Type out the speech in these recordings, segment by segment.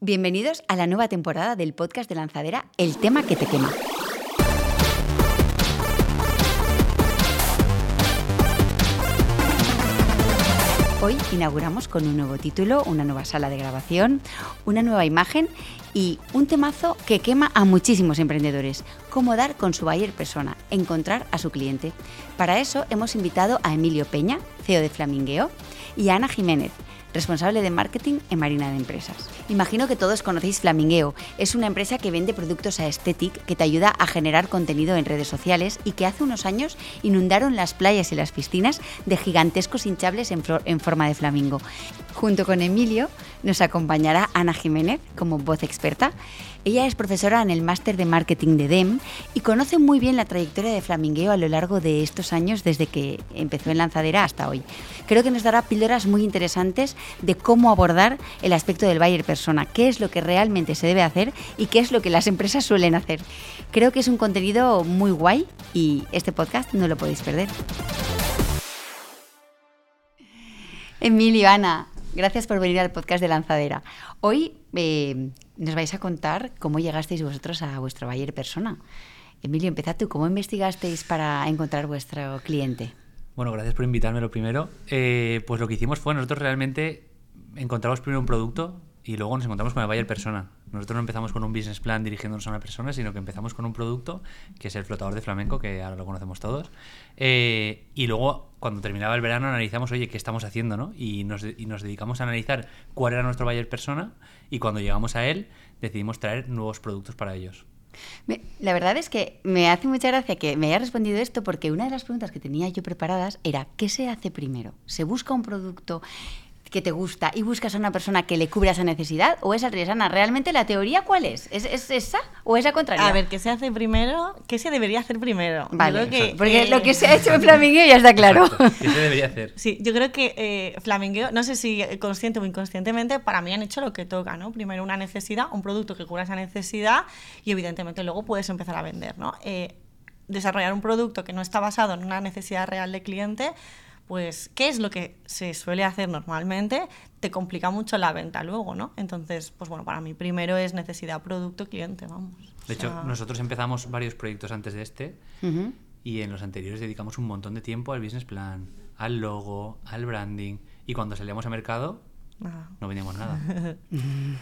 Bienvenidos a la nueva temporada del podcast de Lanzadera, El tema que te quema. Hoy inauguramos con un nuevo título, una nueva sala de grabación, una nueva imagen y un temazo que quema a muchísimos emprendedores, cómo dar con su buyer persona, encontrar a su cliente. Para eso hemos invitado a Emilio Peña, CEO de Flamingueo, y a Ana Jiménez, responsable de marketing en Marina de Empresas. Imagino que todos conocéis Flamingueo. Es una empresa que vende productos a Aesthetic que te ayuda a generar contenido en redes sociales y que hace unos años inundaron las playas y las piscinas de gigantescos hinchables en, en forma de flamingo. Junto con Emilio nos acompañará Ana Jiménez como voz experta ella es profesora en el máster de marketing de DEM y conoce muy bien la trayectoria de Flamingueo a lo largo de estos años desde que empezó en lanzadera hasta hoy. Creo que nos dará píldoras muy interesantes de cómo abordar el aspecto del buyer persona, qué es lo que realmente se debe hacer y qué es lo que las empresas suelen hacer. Creo que es un contenido muy guay y este podcast no lo podéis perder. Emilio, Ana, gracias por venir al podcast de Lanzadera. Hoy eh, nos vais a contar cómo llegasteis vosotros a vuestro buyer persona. Emilio, empieza tú. ¿Cómo investigasteis para encontrar vuestro cliente? Bueno, gracias por invitarme lo primero. Eh, pues lo que hicimos fue nosotros realmente encontramos primero un producto y luego nos encontramos con el buyer persona. Nosotros no empezamos con un business plan dirigiéndonos a una persona, sino que empezamos con un producto que es el flotador de flamenco, que ahora lo conocemos todos. Eh, y luego, cuando terminaba el verano, analizamos, oye, ¿qué estamos haciendo? ¿no? Y, nos, y nos dedicamos a analizar cuál era nuestro buyer persona y cuando llegamos a él, decidimos traer nuevos productos para ellos. La verdad es que me hace mucha gracia que me haya respondido esto porque una de las preguntas que tenía yo preparadas era ¿qué se hace primero? ¿Se busca un producto que te gusta y buscas a una persona que le cubra esa necesidad o es al revés, Ana? ¿Realmente la teoría cuál es? ¿Es, esa o es la contraria? A ver, ¿qué se hace primero? ¿Qué se debería hacer primero? Vale, que, porque eh, lo que se ha hecho en Flamingueo ya está claro. ¿Qué se debería hacer? Sí, yo creo que eh, Flamingueo, no sé si consciente o inconscientemente, para mí han hecho lo que toca, ¿no? Primero una necesidad, un producto que cubra esa necesidad y evidentemente luego puedes empezar a vender, ¿no? Eh, desarrollar un producto que no está basado en una necesidad real de cliente pues, ¿qué es lo que se suele hacer normalmente? Te complica mucho la venta luego, ¿no? Entonces, pues bueno, para mí primero es necesidad producto-cliente, vamos. De hecho, nosotros empezamos varios proyectos antes de este y en los anteriores dedicamos un montón de tiempo al business plan, al logo, al branding y cuando salíamos a mercado no vendíamos nada.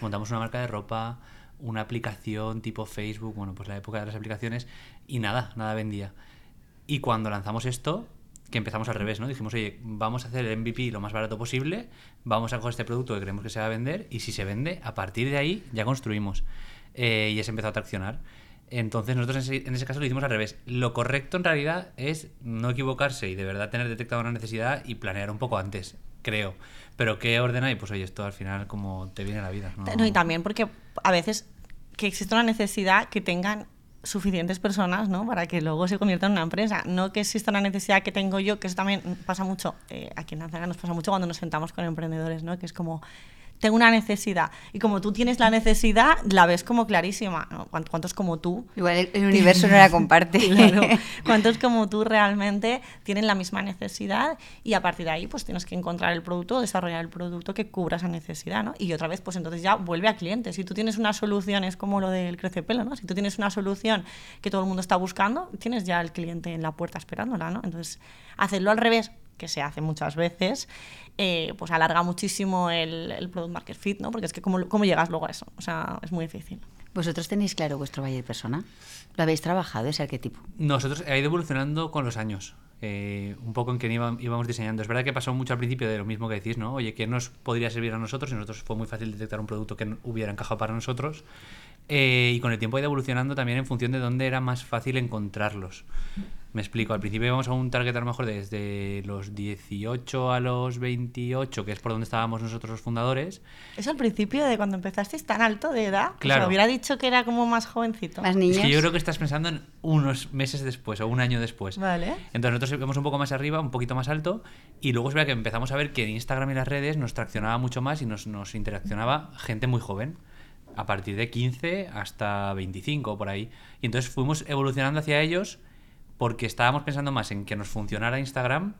Montamos una marca de ropa, una aplicación tipo Facebook, bueno, pues la época de las aplicaciones y nada, nada vendía. Y cuando lanzamos esto, que empezamos al revés, ¿no? Dijimos, oye, vamos a hacer el MVP lo más barato posible, vamos a coger este producto que creemos que se va a vender y si se vende, a partir de ahí ya construimos. Eh, y se empezó a traccionar. Entonces nosotros en ese, caso lo hicimos al revés. Lo correcto en realidad es no equivocarse y de verdad tener detectado una necesidad y planear un poco antes, creo. Pero ¿qué orden hay? Pues oye, esto al final como te viene la vida. ¿no? y también porque a veces que existe una necesidad que tengan suficientes personas ¿no? para que luego se convierta en una empresa. No que exista una necesidad que tengo yo, que eso también pasa mucho, eh, aquí en Lanzaga nos pasa mucho cuando nos sentamos con emprendedores, ¿no? que es como, tengo una necesidad. Y como tú tienes la necesidad, la ves como clarísima. ¿Cuántos como tú? Igual el universo no la comparte. claro. ¿Cuántos como tú realmente tienen la misma necesidad? Y a partir de ahí, pues tienes que encontrar el producto, desarrollar el producto que cubra esa necesidad, ¿no? Y otra vez, pues entonces ya vuelve a clientes. Si tú tienes una solución, es como lo del crece pelo, ¿no? Si tú tienes una solución que todo el mundo está buscando, tienes ya el cliente en la puerta esperándola, ¿no? Entonces, hacerlo al revés, que se hace muchas veces, eh, pues alarga muchísimo el, el, product market fit, ¿no? Porque es que ¿cómo, ¿cómo llegas luego a eso? O sea, es muy difícil. ¿Vosotros tenéis claro vuestro buyer persona? ¿Lo habéis trabajado ese arquetipo? Nosotros ha ido evolucionando con los años. Eh, un poco en que íbamos diseñando. Es verdad que pasó mucho al principio de lo mismo que decís, ¿no? Oye, ¿qué nos podría servir a nosotros? Y nosotros fue muy fácil detectar un producto que hubiera encajado para nosotros. Eh, y con el tiempo ha ido evolucionando también en función de dónde era más fácil encontrarlos. Me explico, al principio íbamos a un target a lo mejor desde los 18 a los 28, que es por donde estábamos nosotros los fundadores. ¿Es al principio de cuando empezasteis tan alto de edad? Claro. O hubiera dicho que era como más jovencito. Más niños. Es que yo creo que estás pensando en unos meses después o un año después. Vale. Entonces nosotros íbamos un poco más arriba, un poquito más alto, y luego es verdad que empezamos a ver que en Instagram y las redes nos traccionaba mucho más y nos, nos interaccionaba gente muy joven a partir de 15 hasta 25 por ahí. Y entonces fuimos evolucionando hacia ellos porque estábamos pensando más en que nos funcionara Instagram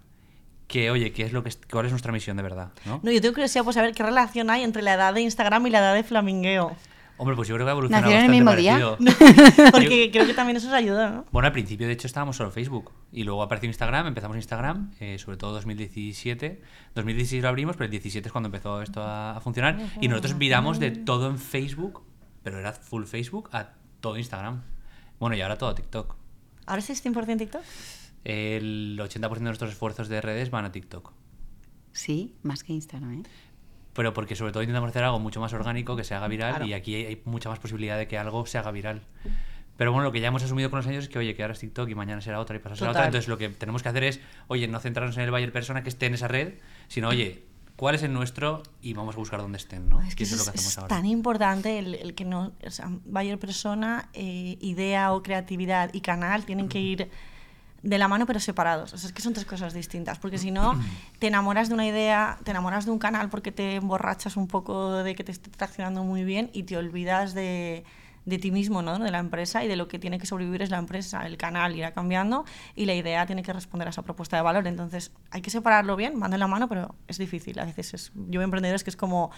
que, oye, ¿qué es lo que, ¿cuál es nuestra misión de verdad? ¿no? no, yo tengo curiosidad por saber qué relación hay entre la edad de Instagram y la edad de Flamingueo. Hombre, pues yo creo que ha evolucionado ¿Nacieron el mismo parecido. Porque creo que también eso os ayuda, ¿no? Bueno, al principio de hecho estábamos solo Facebook y luego apareció Instagram, empezamos Instagram, eh, sobre todo 2017. 2016 lo abrimos, pero el 17 es cuando empezó esto a, a funcionar y nosotros viramos de todo en Facebook, pero era full Facebook, a todo Instagram. Bueno, y ahora todo TikTok. ¿Ahora es 100% TikTok? El 80% de nuestros esfuerzos de redes van a TikTok. Sí, más que Instagram, ¿eh? Pero porque sobre todo intentamos hacer algo mucho más orgánico, que se haga viral, Claro. y aquí hay, mucha más posibilidad de que algo se haga viral. Pero bueno, lo que ya hemos asumido con los años es que, oye, que ahora es TikTok y mañana será otra y pasado será otra. Entonces lo que tenemos que hacer es, oye, no centrarnos en el buyer persona que esté en esa red, sino, oye, ¿cuál es el nuestro? Y vamos a buscar dónde estén, ¿no? Es que eso es lo que hacemos es ahora. tan importante el, el que no, o sea, buyer persona, eh, idea o creatividad y canal tienen que ir de la mano pero separados. O sea, es que son tres cosas distintas, porque si no, te enamoras de una idea, te enamoras de un canal porque te emborrachas un poco de que te esté traccionando muy bien y te olvidas de, de ti mismo, ¿no? de la empresa y de lo que tiene que sobrevivir es la empresa. El canal irá cambiando y la idea tiene que responder a esa propuesta de valor. Entonces, hay que separarlo bien, van de la mano, pero es difícil. A veces es, yo veo emprendedores que es como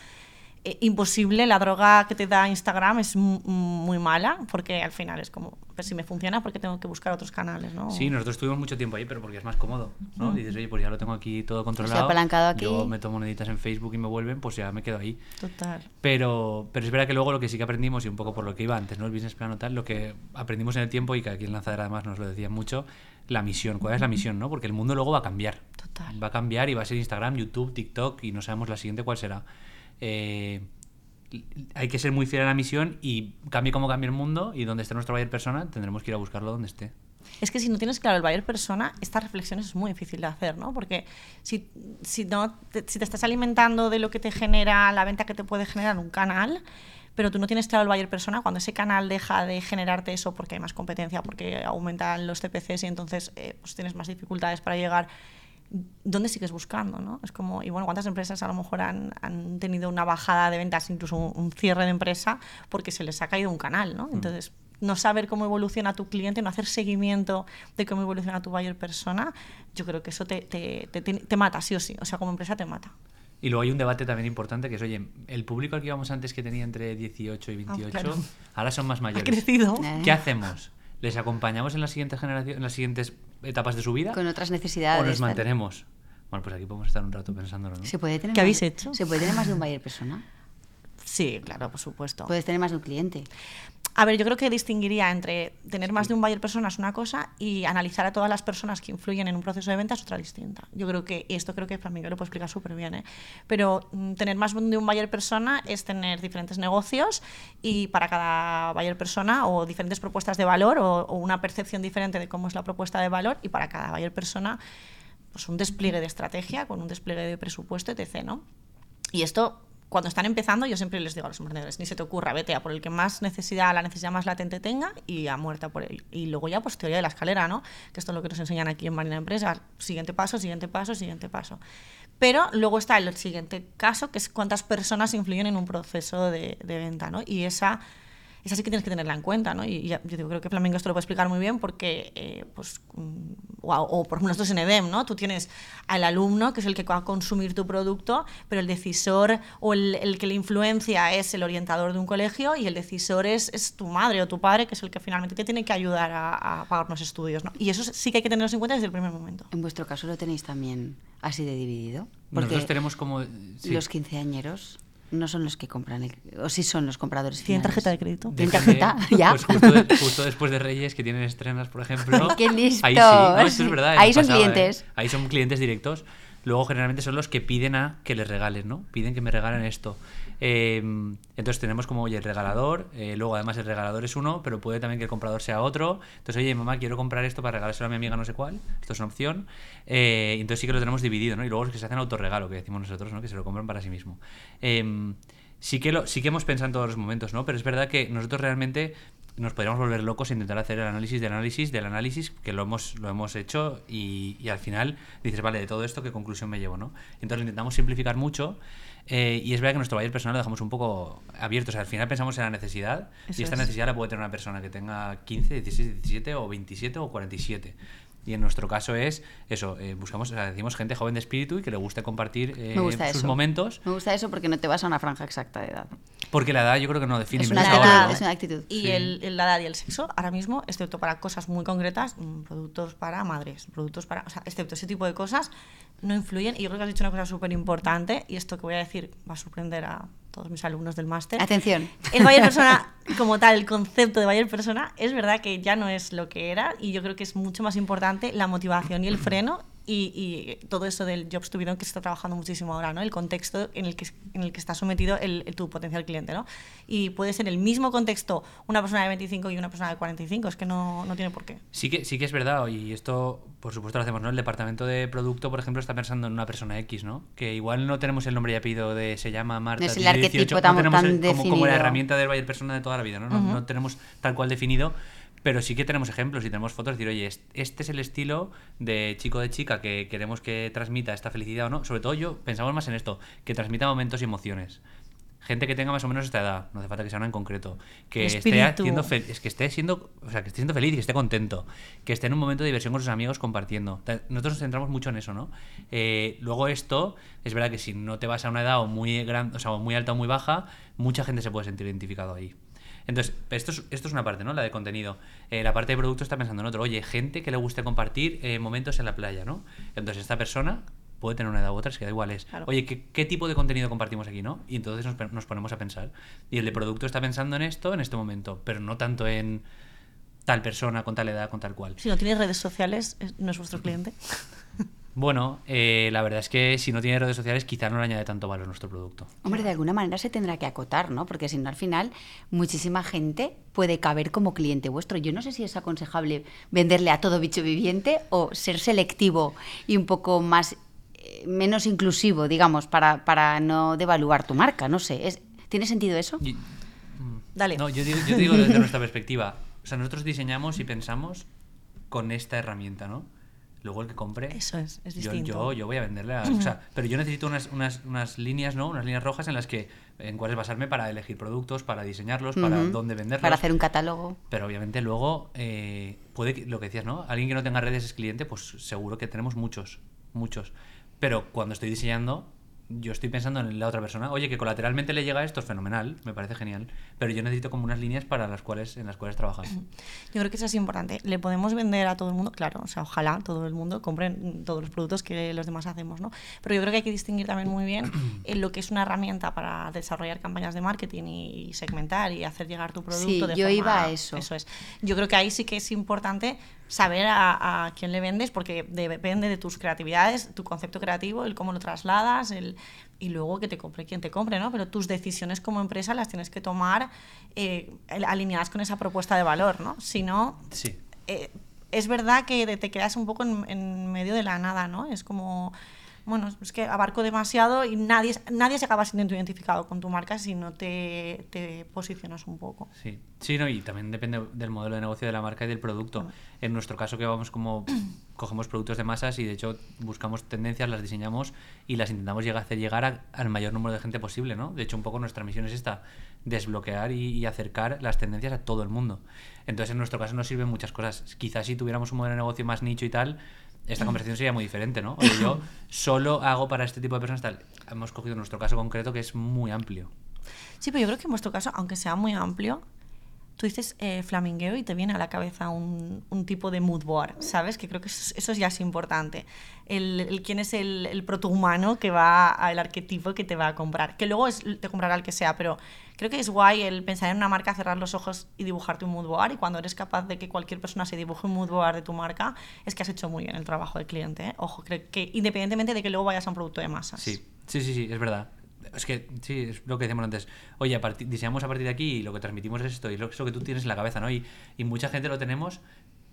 eh, imposible, la droga que te da Instagram es mu- muy mala, porque al final es como, pues si me funciona, porque tengo que buscar otros canales, ¿no? Sí, nosotros estuvimos mucho tiempo ahí, pero porque es más cómodo, ¿no? Dices, oye, pues ya lo tengo aquí todo controlado. apalancado aquí. Yo meto moneditas en Facebook y me vuelven, pues ya me quedo ahí. Total. Pero, pero es verdad que luego lo que sí que aprendimos, y un poco por lo que iba antes, ¿no? El business plan o tal, lo que aprendimos en el tiempo, y que aquí en Lanzadera además nos lo decían mucho, la misión. ¿Cuál es la misión, no? Porque el mundo luego va a cambiar. Total. Va a cambiar y va a ser Instagram, YouTube, TikTok, y no sabemos la siguiente cuál será. Eh, hay que ser muy fiel a la misión y cambie como cambie el mundo y donde esté nuestro buyer persona, tendremos que ir a buscarlo donde esté. Es que si no tienes claro el buyer persona, estas reflexiones es muy difícil de hacer, ¿no? Porque si, si, no te, si te estás alimentando de lo que te genera la venta que te puede generar un canal, pero tú no tienes claro el buyer persona, cuando ese canal deja de generarte eso porque hay más competencia, porque aumentan los CPCs y entonces eh, pues tienes más dificultades para llegar, ¿dónde sigues buscando? ¿no? Es como, y bueno, ¿cuántas empresas a lo mejor han, han tenido una bajada de ventas, incluso un, un cierre de empresa, porque se les ha caído un canal? ¿no? Entonces, no saber cómo evoluciona tu cliente, no hacer seguimiento de cómo evoluciona tu buyer persona, yo creo que eso te, te, te, mata, sí o sí. O sea, como empresa te mata. Y luego hay un debate también importante que es, oye, el público al que íbamos antes que tenía entre 18 y 28, claro. ahora son más Ha mayores. crecido. ¿Qué hacemos? ¿Les acompañamos en la siguiente generación, en las siguientes etapas de su vida? Con otras necesidades. ¿O nos mantenemos? Bueno, pues aquí podemos estar un rato pensándolo, ¿no? ¿Se puede tener ¿Qué más- habéis hecho? ¿Se puede tener más de un buyer persona? Sí, claro, por supuesto. Puedes tener más de un cliente. A ver, yo creo que distinguiría entre tener más de un buyer persona es una cosa y analizar a todas las personas que influyen en un proceso de venta es otra distinta. Yo creo que, y esto creo que Flamingo lo puede explicar súper bien, ¿eh? pero mm, tener más de un buyer persona es tener diferentes negocios y para cada buyer persona o diferentes propuestas de valor o, o una percepción diferente de cómo es la propuesta de valor y para cada buyer persona pues un despliegue de estrategia con un despliegue de presupuesto, etc. ¿no? Y esto, cuando están empezando, yo siempre les digo a los emprendedores, ni se te ocurra, vete a por el que más necesidad, la necesidad más latente tenga y a muerta por él. Y luego ya, pues teoría de la escalera, ¿no? Que esto es lo que nos enseñan aquí en Marina Empresa. Siguiente paso, siguiente paso, siguiente paso. Pero luego está el siguiente caso, que es cuántas personas influyen en un proceso de, de venta, ¿no? Y esa esa sí que tienes que tenerla en cuenta, ¿no? Y ya- yo digo, creo que Flamengo esto lo puede explicar muy bien porque, eh, pues, mm, o, o por ejemplo nosotros en EDEM, ¿no? Tú tienes al alumno, que es el que va a consumir tu producto, pero el decisor o el, el que le influencia es el orientador de un colegio y el decisor es, es tu madre o tu padre, que es el que finalmente te tiene que ayudar a, a pagar los estudios, ¿no? Y eso sí que hay que tenerlos en cuenta desde el primer momento. En vuestro caso lo tenéis también así de dividido. Nosotros tenemos como... sí. los quinceañeros no son los que compran, el- o sí son los compradores ¿Tienen finales. tarjeta de crédito? ¿Tienen tarjeta? ¿Ya? Pues justo, de- justo después de Reyes, que tienen estrenas, por ejemplo. ¡Qué listos! Ahí sí, no, esto es verdad. Ahí son ¿eh? clientes. Ahí son clientes directos. Luego, generalmente, son los que piden a que les regalen, ¿no? Piden que me regalen esto. Eh, entonces, tenemos como, oye, el regalador. eh, luego, además, el regalador es uno, pero puede también que el comprador sea otro. Entonces, oye, mamá, quiero comprar esto para regalárselo a mi amiga no sé cuál. Esto es una opción. Eh, entonces, sí que lo tenemos dividido, ¿no? Y luego los que se hacen autorregalo, que decimos nosotros, ¿no? Que se lo compran para sí mismo. Eh, sí que, lo, sí que hemos pensado en todos los momentos, ¿no? Pero es verdad que nosotros realmente nos podríamos volver locos e intentar hacer el análisis del análisis del análisis, que lo hemos, lo hemos hecho y, y al final dices, vale, de todo esto, ¿qué conclusión me llevo, no? Entonces intentamos simplificar mucho eh, y es verdad que nuestro buyer personal lo dejamos un poco abierto, o sea, al final pensamos en la necesidad Eso y esta es. necesidad la puede tener una persona que tenga 15, 16, 17 o 27 o 47. Y en nuestro caso es eso, eh, buscamos, o sea, decimos gente joven de espíritu y que le guste compartir eh, Me gusta sus eso. momentos. Me gusta eso porque no te vas a una franja exacta de edad. Porque la edad yo creo que no define. Es una ahora, actitud, ¿no? es una actitud. Y Sí. el, el- la edad y el sexo, ahora mismo, excepto para cosas muy concretas, mm, productos para madres, productos para. O sea, excepto ese tipo de cosas, no influyen. Y yo creo que has dicho una cosa súper importante, y esto que voy a decir va a sorprender a todos mis alumnos del máster. Atención. El Bayer Persona, como tal, el concepto de Bayer Persona, es verdad que ya no es lo que era, y yo creo que es mucho más importante la motivación y el freno. Y, y todo eso del Jobs to be done que se está trabajando muchísimo ahora, ¿no? El contexto en el que, en el que está sometido el, el- tu potencial cliente, ¿no? Y puede ser el mismo contexto una persona de 25 y una persona de 45, es que no, no tiene por qué. Sí que, sí que es verdad, y esto por supuesto lo hacemos, ¿no? El departamento de producto, por ejemplo, está pensando en una persona X, ¿no? Que igual no tenemos el nombre y apellido de se llama Marta. No es el arquetipo 18, tan- no tenemos tan el- como, como la definido. herramienta del Bayer persona de toda la vida, ¿no? No, no tenemos tal cual definido, pero sí que tenemos ejemplos y tenemos fotos, decir, oye, est- este es el estilo de chico de chica que queremos que transmita esta felicidad o no. Sobre todo yo pensamos más en esto, que transmita momentos y emociones. Gente que tenga más o menos esta edad, no hace falta que sea una en concreto, que esté haciendo es que esté siendo, o sea, que esté siendo feliz y que esté contento, que esté en un momento de diversión con sus amigos compartiendo. Nosotros nos centramos mucho en eso, ¿no? Eh, luego esto, es verdad que si no te vas a una edad o muy gran, o sea, muy alta o muy baja, mucha gente se puede sentir identificado ahí. Entonces, esto es, esto es una parte, ¿no? La de contenido. Eh, la parte de producto está pensando en otro. Oye, gente que le guste compartir eh, momentos en la playa, ¿no? Entonces, esta persona puede tener una edad u otra, es que da igual es. Claro. Oye, ¿qué, qué tipo de contenido compartimos aquí, no? Y entonces nos, nos ponemos a pensar. Y el de producto está pensando en esto en este momento, pero no tanto en tal persona, con tal edad, con tal cual. Si no tienes redes sociales, es- no es vuestro cliente. Bueno, eh, la verdad es que si no tiene redes sociales, quizá no le añade tanto valor a nuestro producto. Hombre, de alguna manera se tendrá que acotar, ¿no? Porque si no, al final, muchísima gente puede caber como cliente vuestro. Yo no sé si es aconsejable venderle a todo bicho viviente o ser selectivo y un poco más eh, menos inclusivo, digamos, para, para no devaluar tu marca. No sé. ¿es- ¿Tiene sentido eso? Y- Dale. No, yo digo, yo digo desde nuestra perspectiva. O sea, nosotros diseñamos y pensamos con esta herramienta, ¿no? Luego el que compre. Eso es, es yo, distinto. yo, yo voy a venderle. a- o sea, pero yo necesito unas, unas, unas líneas, ¿no? Unas líneas rojas en las que en cuáles basarme para elegir productos, para diseñarlos, para dónde venderlos. Para hacer un catálogo. Pero obviamente luego eh, puede que, lo que decías, ¿no? Alguien que no tenga redes es cliente, pues seguro que tenemos muchos, muchos. Pero cuando estoy diseñando, yo estoy pensando en la otra persona. Oye, que colateralmente le llega esto es fenomenal, me parece genial. Pero yo necesito como unas líneas para las cuales, en las cuales trabajar. Yo creo que eso es importante. Le podemos vender a todo el mundo, claro, o sea, ojalá todo el mundo compren todos los productos que los demás hacemos, ¿no? Pero yo creo que hay que distinguir también muy bien en lo que es una herramienta para desarrollar campañas de marketing y segmentar y hacer llegar tu producto. Sí, de yo forma- iba a eso. Eso es. Yo creo que ahí sí que es importante saber a, a quién le vendes porque de- depende de tus creatividades, tu concepto creativo, el cómo lo trasladas, el y luego que te compre quien te compre, ¿no? Pero tus decisiones como empresa las tienes que tomar eh, alineadas con esa propuesta de valor, ¿no? Si no, Sí. eh, es verdad que te quedas un poco en, en medio de la nada, ¿no? Es como, bueno, es que abarco demasiado y nadie, nadie se acaba siendo identificado con tu marca si no te, te posicionas un poco. Sí, sí, no, y también depende del modelo de negocio de la marca y del producto. En nuestro caso que vamos como cogemos productos de masas y de hecho buscamos tendencias, las diseñamos y las intentamos llegar, hacer llegar a- al mayor número de gente posible, ¿no? De hecho, un poco nuestra misión es esta, desbloquear y, y acercar las tendencias a todo el mundo. Entonces, en nuestro caso nos sirven muchas cosas. Quizás si tuviéramos un modelo de negocio más nicho y tal, esta conversación sería muy diferente, ¿no? Oye, yo solo hago para este tipo de personas tal. Hemos cogido nuestro caso concreto que es muy amplio. Sí, pero yo creo que en vuestro caso, aunque sea muy amplio, tú dices eh, flamingueo y te viene a la cabeza un, un tipo de mood board, ¿sabes? Que creo que eso, eso ya es importante. El, el quién es el, el protohumano que va al arquetipo que te va a comprar. Que luego es, te comprará el que sea, pero creo que es guay el pensar en una marca, cerrar los ojos y dibujarte un mood board. Y cuando eres capaz de que cualquier persona se dibuje un mood board de tu marca, es que has hecho muy bien el trabajo del cliente. ¿eh? Ojo, creo que independientemente de que luego vayas a un producto de masas. Sí, sí, sí, sí, es verdad. Es que, sí, es lo que decíamos antes. Oye, a diseñamos a partir de aquí y lo que transmitimos es esto y es lo que tú tienes en la cabeza, ¿no? Y, y mucha gente lo tenemos,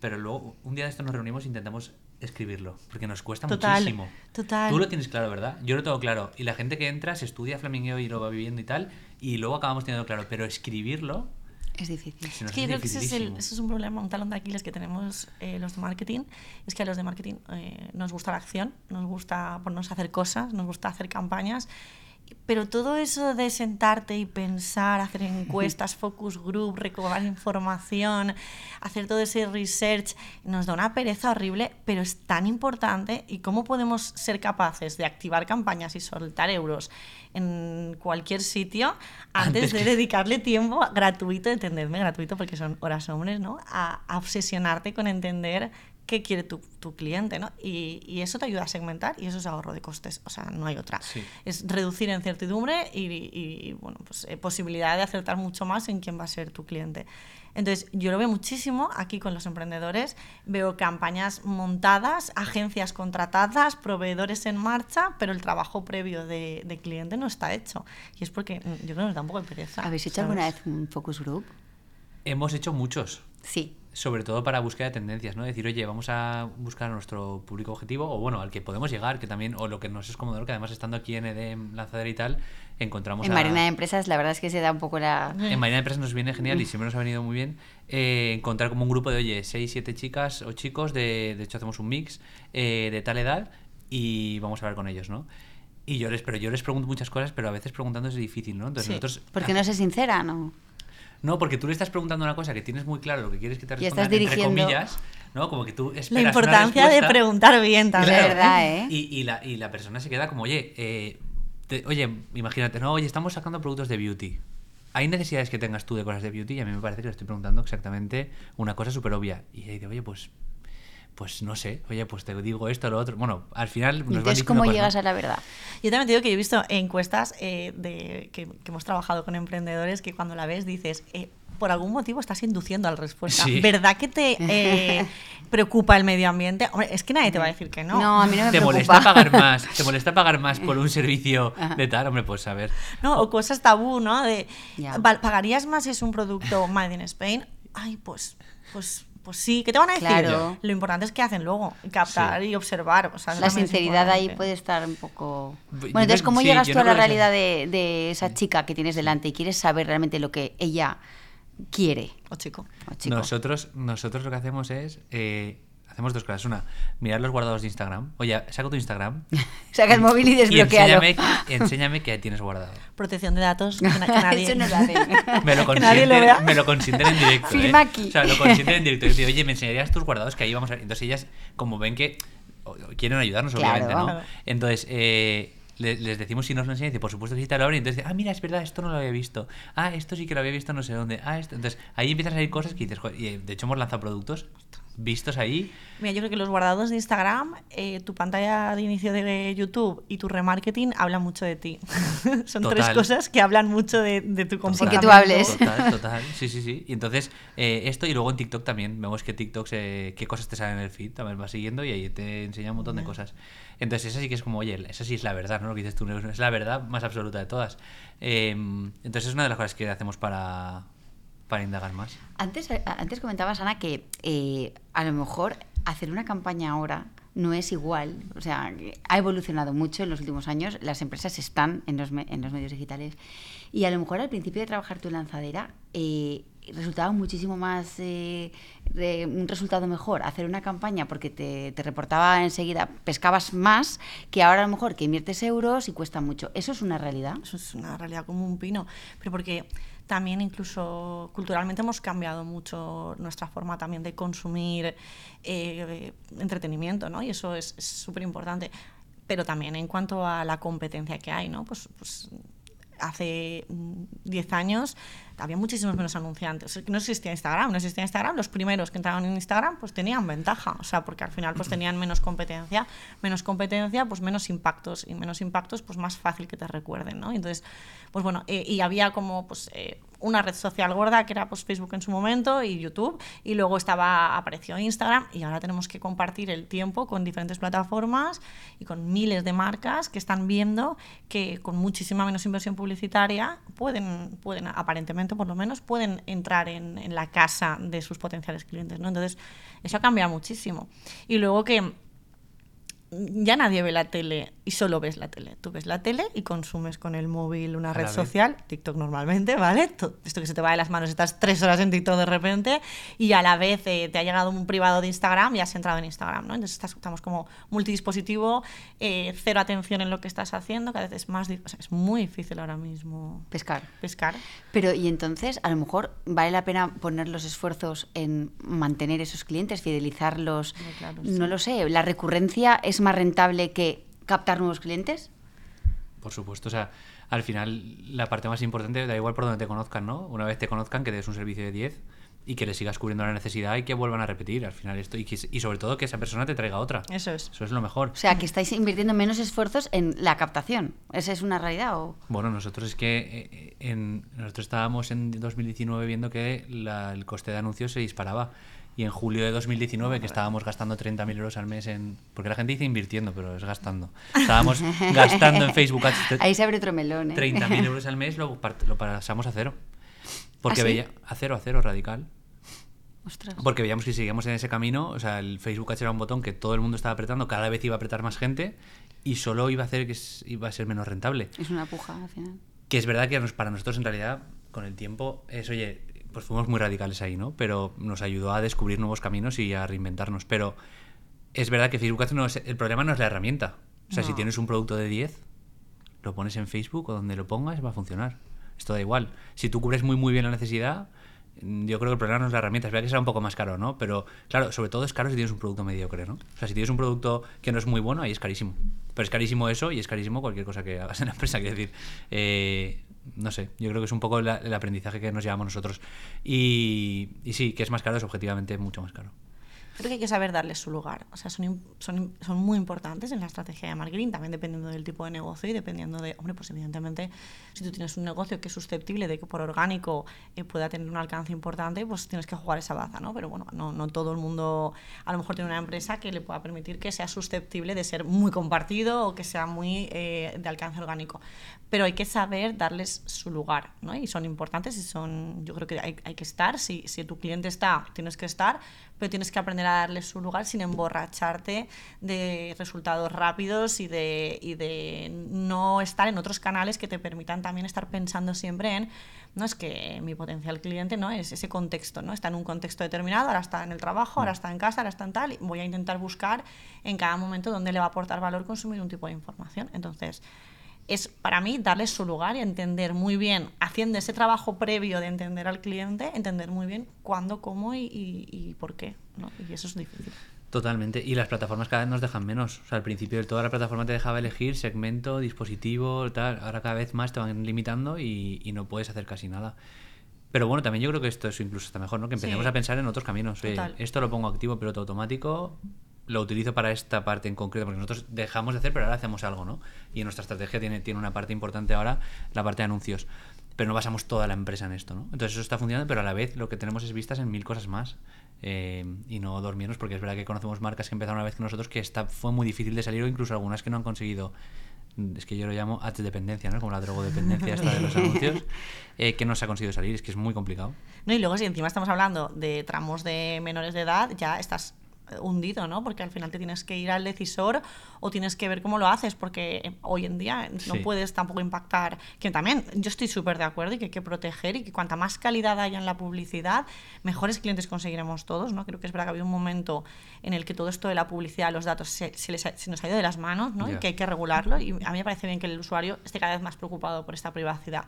pero luego un día de esto nos reunimos e intentamos escribirlo, porque nos cuesta Total, muchísimo. total. Tú lo tienes claro, ¿verdad? Yo lo tengo claro. Y la gente que entra se estudia flamingueo y lo va viviendo y tal, y luego acabamos teniendo claro, pero escribirlo Es difícil. Es que yo hace creo que ese es, el- ese es un problema, un talón de Aquiles que tenemos eh, los de marketing. Es que a los de marketing eh, nos gusta la acción, nos gusta ponernos a hacer cosas, nos gusta hacer campañas pero todo eso de sentarte y pensar, hacer encuestas, focus group, recoger información, hacer todo ese research, nos da una pereza horrible, pero es tan importante. ¿Y cómo podemos ser capaces de activar campañas y soltar euros en cualquier sitio antes, de dedicarle tiempo gratuito, entenderme gratuito porque son horas hombres, ¿no? a obsesionarte con entender qué quiere tu, tu cliente, ¿no? Y, y, eso te ayuda a segmentar y eso es ahorro de costes, o sea, no hay otra. Es reducir incertidumbre y, y bueno, pues, eh, posibilidad de acertar mucho más en quién va a ser tu cliente. Entonces, yo lo veo muchísimo aquí con los emprendedores, veo campañas montadas, agencias contratadas, proveedores en marcha, pero el trabajo previo de, de cliente no está hecho. Y es porque mm, yo creo que nos da un poco de pereza. ¿Habéis hecho alguna vez un focus group? Hemos hecho muchos. Sí sobre todo para búsqueda de tendencias, ¿no? Decir, oye, vamos a buscar a nuestro público objetivo, o bueno, al que podemos llegar, que también, o lo que nos es cómodo, que además estando aquí en EDM, Lanzadera y tal, encontramos En Marina de Empresas, la verdad es que se da un poco la... En Marina de Empresas nos viene genial y siempre nos ha venido muy bien eh, encontrar como un grupo de, oye, seis, siete chicas o chicos, de, de hecho hacemos un mix eh, de tal edad y vamos a hablar con ellos, ¿no? Y yo les, pero yo les pregunto muchas cosas, pero a veces preguntando es difícil, ¿no? Entonces nosotros... Porque no sé sincera, ¿no? No, porque tú le estás preguntando una cosa que tienes muy claro lo que quieres que te responda, entre comillas, ¿no? Como que tú esperas La importancia de preguntar bien también. Verdad, ¿eh? Y, y, la, y, la, persona se queda como, oye, eh, oye, imagínate, no, oye, estamos sacando productos de beauty. ¿Hay necesidades que tengas tú de cosas de beauty? Y a mí me parece que le estoy preguntando exactamente una cosa súper obvia. Y dice, oye, pues pues no sé, oye, pues te digo esto, lo otro. Bueno, al final nos Entonces, ¿cómo llegas a la verdad? Yo también te digo que yo he visto encuestas eh, de, que, que, hemos trabajado con emprendedores que cuando la ves dices, eh, por algún motivo estás induciendo a la respuesta. ¿Verdad que te eh, preocupa el medio ambiente? Hombre, es que nadie te va a decir que no. No, a mí no me ¿Te preocupa. molesta pagar más? ¿Te molesta pagar más por un servicio de tal? Hombre, pues a ver. No, o cosas tabú, ¿no? De, ¿pagarías más si es un producto made in Spain? Ay, pues, pues pues sí, ¿qué te van a decir? Claro. Lo importante es que hacen luego, captar sí. y observar. O sea, la sinceridad ahí puede estar un poco... Bueno, entonces, ¿cómo sí, llegas tú no a la realidad de, de, esa chica que tienes delante y quieres saber realmente lo que ella quiere? O chico. O chico. Nosotros, nosotros lo que hacemos es... Eh, hacemos dos cosas. Una, mirar los guardados de Instagram. Oye, saca tu Instagram. saca el móvil y desbloquealo. Y enséñame, enséñame qué tienes guardado. Protección de datos. Que, nadie... Eso no lo hace. me, lo consienten, me lo consienten en directo. Firma ¿eh? aquí. O sea, lo consienten en directo. Y digo, oye, me enseñarías tus guardados que ahí vamos a... Entonces ellas, como ven que quieren ayudarnos, claro. obviamente, ¿no? Entonces, eh, les decimos si nos lo enseñan y dice, por supuesto que sí te lo abren. Y entonces, ah, mira, es verdad, esto no lo había visto. Ah, esto sí que lo había visto no sé dónde. Ah, esto. Entonces, ahí empiezan a salir cosas que dices, y de hecho hemos lanzado productos vistos ahí. Mira, yo creo que los guardados de Instagram, eh, tu pantalla de inicio de YouTube y tu remarketing hablan mucho de ti. Son Total. tres cosas que hablan mucho de, de tu comportamiento. Sí, que tú hables. Total, total. Sí, sí, sí. Y entonces, eh, esto y luego en TikTok también. Vemos que TikTok, eh, qué cosas te salen en el feed, también vas siguiendo y ahí te enseña un montón de cosas. Entonces, esa sí que es como, oye, esa sí es la verdad, ¿no? Lo que dices tú, es la verdad más absoluta de todas. Eh, entonces, es una de las cosas que hacemos para, para indagar más. Antes, antes comentabas, Ana, que eh, a lo mejor hacer una campaña ahora no es igual. O sea, ha evolucionado mucho en los últimos años. Las empresas están en los, en los medios digitales. Y a lo mejor al principio de trabajar tu lanzadera, eh, resultaba muchísimo más, eh, de un resultado mejor hacer una campaña porque te, te, reportaba enseguida, pescabas más que ahora a lo mejor que inviertes euros y cuesta mucho. ¿Eso es una realidad? Eso es una realidad como un pino, pero porque también incluso culturalmente hemos cambiado mucho nuestra forma también de consumir eh, entretenimiento, ¿no? Y eso es súper importante. Pero también en cuanto a la competencia que hay, ¿no? Pues, pues hace 10 años había muchísimos menos anunciantes. No existía Instagram, no existía Instagram. Los primeros que entraban en Instagram pues tenían ventaja, o sea, porque al final pues tenían menos competencia, menos competencia, pues menos impactos y menos impactos pues más fácil que te recuerden, ¿no? Entonces, pues bueno, eh, y había como pues eh, una red social gorda que era pues Facebook en su momento y YouTube y luego estaba apareció Instagram y ahora tenemos que compartir el tiempo con diferentes plataformas y con miles de marcas que están viendo que con muchísima menos inversión publicitaria pueden pueden aparentemente por lo menos pueden entrar en, en la casa de sus potenciales clientes, ¿no? Entonces, eso ha cambiado muchísimo. Y luego que ya nadie ve la tele y solo ves la tele. Tú ves la tele y consumes con el móvil una red social, TikTok normalmente, ¿vale? esto que se te va de las manos, estás tres horas en TikTok de repente y a la vez eh, te ha llegado un privado de Instagram y has entrado en Instagram, ¿no? Entonces estamos como multidispositivo, eh, cero atención en lo que estás haciendo, cada vez es más es muy difícil ahora mismo pescar. Pescar. Pero y entonces, a lo mejor vale la pena poner los esfuerzos en mantener esos clientes, fidelizarlos. No lo sé, la recurrencia es más rentable que captar nuevos clientes? Por supuesto, o sea, al final la parte más importante, da igual por donde te conozcan, ¿no? Una vez te conozcan, que des un servicio de 10 y que le sigas cubriendo la necesidad y que vuelvan a repetir al final esto y, y, sobre todo que esa persona te traiga otra. Eso es. Eso es lo mejor. O sea, que estáis invirtiendo menos esfuerzos en la captación. ¿Esa es una realidad o...? Bueno, nosotros es que eh, en, nosotros estábamos en 2019 viendo que el coste de anuncios se disparaba y en julio de 2019, que estábamos gastando 30.000 euros al mes en... Porque la gente dice invirtiendo, pero es gastando. Estábamos gastando en Facebook Ahí se abre otro melón, ¿eh? 30.000 euros al mes, lo, lo pasamos a cero. Porque ¿Ah, veía... A cero, a cero, radical. Ostras. Porque veíamos que seguíamos en ese camino, o sea, el Facebook Ads era un botón que todo el mundo estaba apretando, cada vez iba a apretar más gente y solo iba a hacer que iba a ser menos rentable. Es una puja al final. Que es verdad que para nosotros en realidad, con el tiempo, es, oye, pues fuimos muy radicales ahí, ¿no? Pero nos ayudó a descubrir nuevos caminos y a reinventarnos. Pero es verdad que Facebook no es, el problema no es la herramienta. O sea, si tienes un producto de 10, lo pones en Facebook o donde lo pongas va a funcionar. Esto da igual. Si tú cubres muy muy bien la necesidad, yo creo que el problema no es la herramienta. Es verdad que será un poco más caro, ¿no? Pero claro, sobre todo es caro si tienes un producto mediocre, ¿no? O sea, si tienes un producto que no es muy bueno, ahí es carísimo. Pero es carísimo eso y es carísimo cualquier cosa que hagas en la empresa. Quiero decir, eh, no sé, yo creo que es un poco el aprendizaje que nos llevamos nosotros. Y, y sí, que es más caro, es objetivamente mucho más caro creo que hay que saber darles su lugar. O sea, son, son, son muy importantes en la estrategia de marketing, también dependiendo del tipo de negocio y dependiendo de, hombre, pues evidentemente, si tú tienes un negocio que es susceptible de que por orgánico eh, pueda tener un alcance importante, pues tienes que jugar esa baza, ¿no? Pero bueno, no, no todo el mundo a lo mejor tiene una empresa que le pueda permitir que sea susceptible de ser muy compartido o que sea muy eh, de alcance orgánico. Pero hay que saber darles su lugar, ¿no? Y son importantes y son, yo creo que hay, hay que estar, si, si tu cliente está, tienes que estar, pero tienes que aprender a darle su lugar sin emborracharte de resultados rápidos y de, y de no estar en otros canales que te permitan también estar pensando siempre en no es que mi potencial cliente no es ese contexto, ¿no? Está en un contexto determinado, ahora está en el trabajo, ahora está en casa, ahora está en tal, y voy a intentar buscar en cada momento dónde le va a aportar valor consumir un tipo de información. Entonces, es para mí darle su lugar y entender muy bien, haciendo ese trabajo previo de entender al cliente, entender muy bien cuándo, cómo y, por qué. ¿no? Y eso es difícil. Totalmente. Y las plataformas cada vez nos dejan menos. O sea, al principio de toda la plataforma te dejaba elegir segmento, dispositivo, tal. Ahora cada vez más te van limitando y, no puedes hacer casi nada. Pero bueno, también yo creo que esto es incluso está mejor, ¿no? Que empecemos a pensar en otros caminos. esto lo pongo activo, piloto automático, lo utilizo para esta parte en concreto, porque nosotros dejamos de hacer, pero ahora hacemos algo, ¿no? Y en nuestra estrategia tiene, tiene una parte importante ahora, la parte de anuncios. Pero no basamos toda la empresa en esto, ¿no? Entonces eso está funcionando, pero a la vez lo que tenemos es vistas en mil cosas más. Eh, y no dormirnos, porque es verdad que conocemos marcas que empezaron una vez que nosotros, que está, fue muy difícil de salir, o incluso algunas que no han conseguido es que yo lo llamo dependencia, ¿no? Como la drogodependencia esta de los anuncios, eh, que no se ha conseguido salir, es que es muy complicado. No, y luego si encima estamos hablando de tramos de menores de edad, ya estás hundido, ¿no? Porque al final te tienes que ir al decisor o tienes que ver cómo lo haces, porque hoy en día no puedes tampoco impactar. Que también yo estoy súper de acuerdo y que hay que proteger y que cuanta más calidad haya en la publicidad, mejores clientes conseguiremos todos, ¿no? Creo que es verdad que había un momento en el que todo esto de la publicidad, los datos, se, se, nos ha ido de las manos, ¿no? Y que hay que regularlo. Y a mí me parece bien que el usuario esté cada vez más preocupado por esta privacidad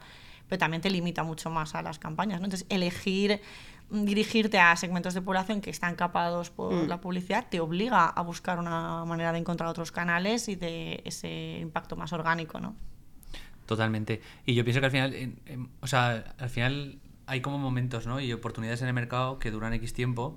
pero también te limita mucho más a las campañas. ¿no? Entonces, elegir dirigirte a segmentos de población que están capados por mm. la publicidad te obliga a buscar una manera de encontrar otros canales y de ese impacto más orgánico, ¿no? Totalmente. Y yo pienso que al final, o sea, al final hay como momentos, ¿no? Y oportunidades en el mercado que duran X tiempo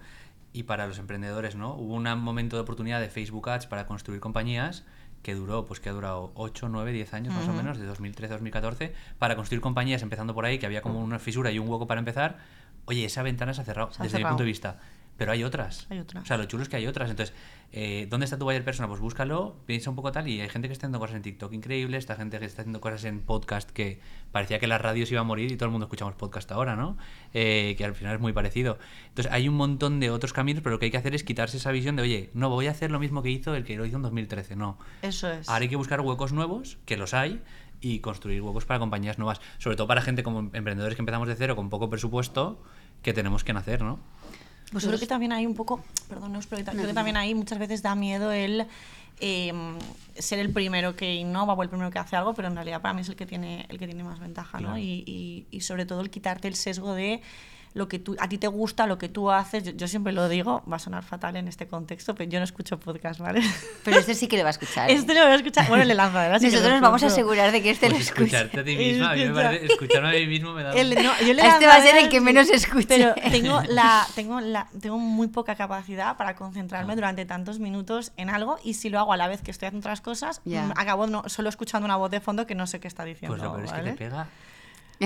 y para los emprendedores, ¿no? Hubo un momento de oportunidad de Facebook Ads para construir compañías que duró, pues que ha durado 8, 9, 10 años más o menos, de 2013 a 2014, para construir compañías empezando por ahí, que había como una fisura y un hueco para empezar, oye, esa ventana se ha cerrado, desde mi punto de vista. Pero hay otras. Hay otras. O sea, lo chulo es que hay otras. Entonces, eh, ¿dónde está tu buyer persona? Pues búscalo, piensa un poco tal. Y hay gente que está haciendo cosas en TikTok increíbles, esta gente que está haciendo cosas en podcast que parecía que las radios iban a morir y todo el mundo escuchamos podcast ahora, ¿no? Eh, que al final es muy parecido. Entonces, hay un montón de otros caminos, pero lo que hay que hacer es quitarse esa visión de, oye, no voy a hacer lo mismo que hizo el que lo hizo en 2013. No. Eso es. Ahora hay que buscar huecos nuevos, que los hay, y construir huecos para compañías nuevas. Sobre todo para gente como emprendedores que empezamos de cero con poco presupuesto, que tenemos que nacer, ¿no? Pues creo que también hay un poco, perdón, no, creo que también ahí muchas veces da miedo el em, ser el primero que innova o el primero que hace algo, pero en realidad para mí es el que tiene, el que tiene más ventaja, ¿no? Y, y, y, sobre todo el quitarte el sesgo de lo que tú, a ti te gusta, lo que tú haces. Yo, siempre lo digo, va a sonar fatal en este contexto, pero yo no escucho podcast, ¿vale? Pero este sí que le va a escuchar. Este lo va a escuchar. Bueno, le lanza, ¿verdad? Nosotros nos vamos a asegurar de que este pues lo escuche. Escucharte a ti misma, a mí me parece, escucharme a mí mismo me da... El, no, yo le este va a ser el que menos escuche. Pero tengo, la, tengo, la, tengo muy poca capacidad para concentrarme Ah. durante tantos minutos en algo y si lo hago a la vez que estoy haciendo otras cosas, yeah. acabo no, solo escuchando una voz de fondo que no sé qué está diciendo. Pues lo peor ¿vale? es que te pega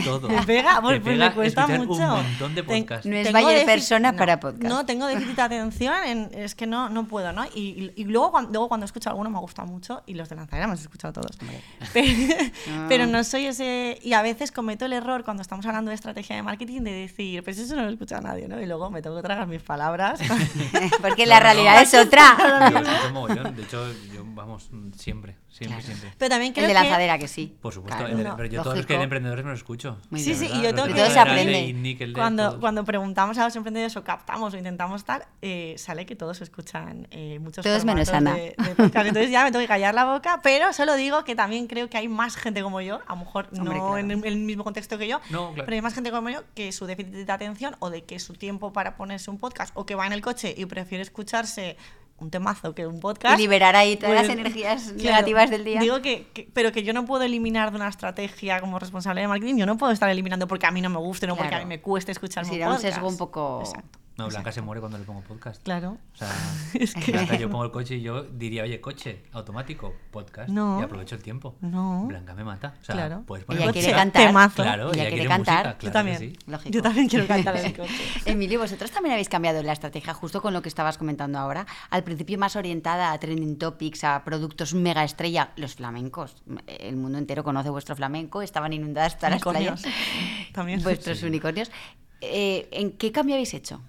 todo. Me pega, pues, pega me cuesta mucho. un montón de podcasts. No es Bayer persona no, para podcast. No, tengo déficit de atención, en, es que no, no puedo, ¿no? Y, y, y luego, cuando, luego cuando escucho alguno me gusta mucho y los de lanzadera me he escuchado todos. Pero, Ah. pero, no soy ese... Y a veces cometo el error cuando estamos hablando de estrategia de marketing de decir, pues eso no lo escucha a nadie, ¿no? Y luego me tengo que tragar mis palabras. Porque la realidad no, es otra. de hecho, yo, vamos, siempre. Siempre, claro. siempre. Pero también creo el de lanzadera que, que sí. Por supuesto, claro, el, no, pero yo lógico. todos los que hay de emprendedores me los escucho. Muy sí, bien, sí, y yo tengo que todo se aprende. Cuando, cuando preguntamos a los emprendedores o captamos o intentamos estar, eh, sale que todos escuchan eh, muchos Todos menos Ana. De, de podcast. Entonces ya me tengo que callar la boca, pero solo digo que también creo que hay más gente como yo, a lo mejor Hombre, no claro. en el mismo contexto que yo, no, claro. pero hay más gente como yo que su déficit de atención o de que su tiempo para ponerse un podcast o que va en el coche y prefiere escucharse un temazo que un podcast. Y liberar ahí todas pues, las energías claro, negativas del día. Digo que, que, pero que yo no puedo eliminar de una estrategia como responsable de marketing, yo no puedo estar eliminando porque a mí no me guste, no claro. porque a mí me cueste escuchar sí, un podcast. podcast. un sesgo un poco... Exacto. No, Blanca se muere cuando le pongo podcast. Claro. O sea, es que... Blanca, yo pongo el coche y yo diría, oye, coche, automático, podcast. No. Y aprovecho el tiempo. No. Blanca me mata. O sea, claro. puedes poner ella quiere cantar. Temazo. Claro, ella, ella quiere, quiere cantar. Música, claro yo también. Sí. Lógico. Yo también quiero cantar en el coche. Emilio, vosotros también habéis cambiado la estrategia justo con lo que estabas comentando ahora. Al principio más orientada a trending topics, a productos mega estrella, los flamencos. El mundo entero conoce vuestro flamenco, estaban inundadas todas las playas. También. Vuestros Sí. unicornios. Eh, ¿En qué cambio habéis hecho?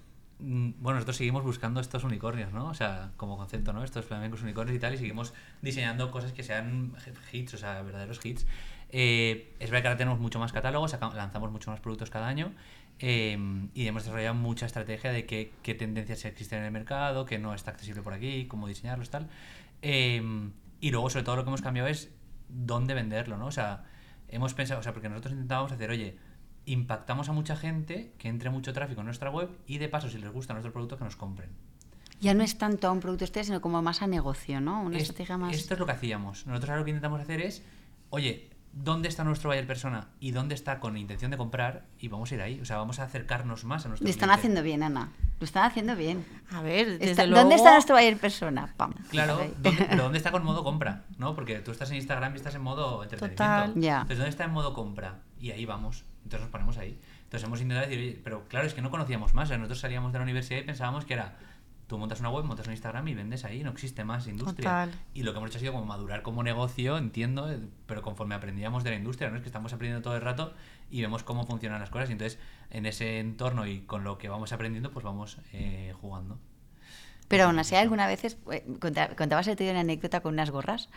Mm, bueno, nosotros seguimos buscando estos unicornios, ¿no? O sea, como concepto, ¿no? Estos flamencos unicornios y tal, y seguimos diseñando cosas que sean hits, o sea, verdaderos hits. Eh, es verdad que ahora tenemos mucho más catálogo, saca- lanzamos muchos más productos cada año eh, y hemos desarrollado mucha estrategia de qué, qué tendencias existen en el mercado, que no está accesible por aquí, cómo diseñarlos, tal. Eh, y luego, sobre todo, lo que hemos cambiado es dónde venderlo, ¿no? O sea, hemos pensado, o sea, porque nosotros intentábamos hacer, oye, impactamos a mucha gente, que entre mucho tráfico en nuestra web y de paso, si les gusta nuestro producto, que nos compren. Ya no es tanto a un producto estrella, sino como más a negocio, ¿no? Una Es- estrategia más... Esto es lo que hacíamos. Nosotros ahora lo que intentamos hacer es, oye, ¿dónde está nuestro buyer persona y dónde está con intención de comprar? Y vamos a ir ahí. O sea, vamos a acercarnos más a nuestro Lo están cliente. haciendo bien, Ana. Lo están haciendo bien. A ver, desde Está- luego... ¿Dónde está nuestro buyer persona? Pam. Claro, Ahí. ¿dónde, pero ¿dónde está con modo compra? ¿No? Porque tú estás en Instagram y estás en modo entretenimiento. Total. Ya. Entonces, ¿dónde está en modo compra? Y ahí vamos. Entonces nos ponemos ahí. Entonces hemos intentado decir, oye, pero claro, es que no conocíamos más. O sea, nosotros salíamos de la universidad y pensábamos que era, tú montas una web, montas un Instagram y vendes ahí, no existe más industria. Total. Y lo que hemos hecho ha sido como madurar como negocio, entiendo, eh, pero conforme aprendíamos de la industria, ¿no? Es que estamos aprendiendo todo el rato y vemos cómo funcionan las cosas. Y entonces, en ese entorno y con lo que vamos aprendiendo, pues vamos eh, jugando. Pero aún así, alguna vez contabas el tío una anécdota con unas gorras.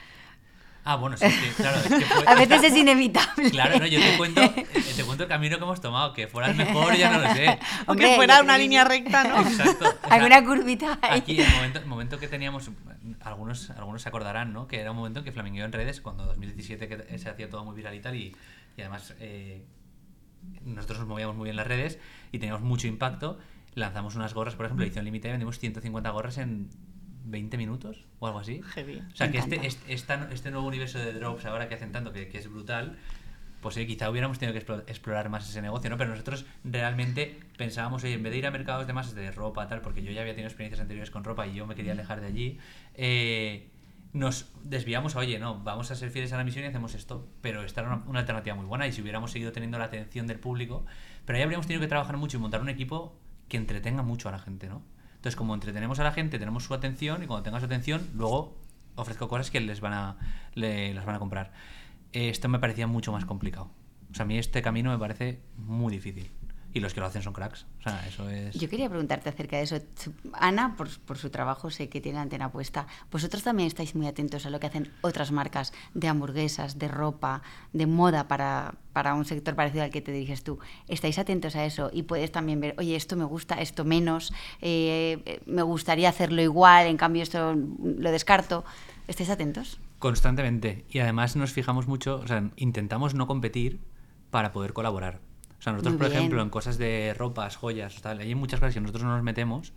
Ah, bueno, sí, que, claro, es que fue- A veces es inevitable. Claro, no, yo te cuento, eh, te cuento el camino que hemos tomado, que fuera el mejor ya no lo sé. O Hombre, que fuera yo- una línea recta, ¿no? Exacto. o sea, Alguna curvita ahí. Aquí, el momento, el momento que teníamos, algunos, algunos se acordarán, ¿no? Que era un momento en que flamingueó en redes, cuando 2017 que se hacía todo muy viral y tal, y, y además eh, nosotros nos movíamos muy bien en las redes y teníamos mucho impacto. Lanzamos unas gorras, por ejemplo, edición limitada, vendimos 150 gorras en 20 minutos o algo así. Heavy. O sea, Me que este, este, este nuevo universo de drops ahora que hacen tanto, que, que es brutal, pues eh, quizá hubiéramos tenido que explo- explorar más ese negocio, ¿no? Pero nosotros realmente pensábamos, oye, en vez de ir a mercados de masas de ropa, tal, porque yo ya había tenido experiencias anteriores con ropa y yo me quería alejar de allí, eh, nos desviamos a, oye, no, vamos a ser fieles a la misión y hacemos esto. Pero esta era una, una alternativa muy buena y si hubiéramos seguido teniendo la atención del público, pero ahí habríamos tenido que trabajar mucho y montar un equipo que entretenga mucho a la gente, ¿no? Entonces, como entretenemos a la gente, tenemos su atención y cuando tenga su atención, luego ofrezco cosas que les van a, las van a comprar. Esto me parecía mucho más complicado. O sea, a mí este camino me parece muy difícil y los que lo hacen son cracks. O sea, eso es... Yo quería preguntarte acerca de eso. Ana, por, por, su trabajo, sé que tiene la antena puesta. Vosotros también estáis muy atentos a lo que hacen otras marcas de hamburguesas, de ropa, de moda para, para un sector parecido al que te diriges tú. ¿Estáis atentos a eso? Y puedes también ver, oye, esto me gusta, esto menos, eh, me gustaría hacerlo igual, en cambio esto lo descarto. ¿Estáis atentos? Constantemente. Y además nos fijamos mucho, o sea, intentamos no competir para poder colaborar sea, nosotros, por ejemplo, en cosas de ropas, joyas, tal, hay muchas cosas que nosotros no nos metemos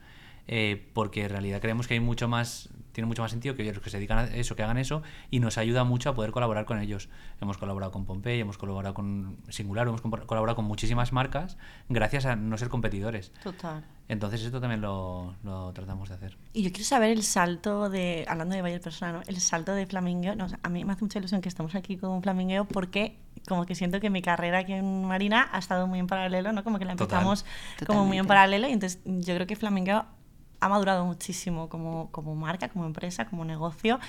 eh, porque en realidad creemos que hay mucho más tiene mucho más sentido que ellos que se dedican a eso, que hagan eso, y nos ayuda mucho a poder colaborar con ellos. Hemos colaborado con Pompey, hemos colaborado con Singular, hemos colaborado con muchísimas marcas gracias a no ser competidores. Total. Entonces esto también lo, lo tratamos de hacer. Y yo quiero saber el salto de, hablando de Bayer Persona, el salto de Flamingueo. No, a mí me hace mucha ilusión que estamos aquí con Flamingueo porque como que siento que mi carrera aquí en Marina ha estado muy en paralelo, ¿no? Como que la empezamos como muy en paralelo y entonces yo creo que Flamingueo ha madurado muchísimo como, como marca, como empresa, como negocio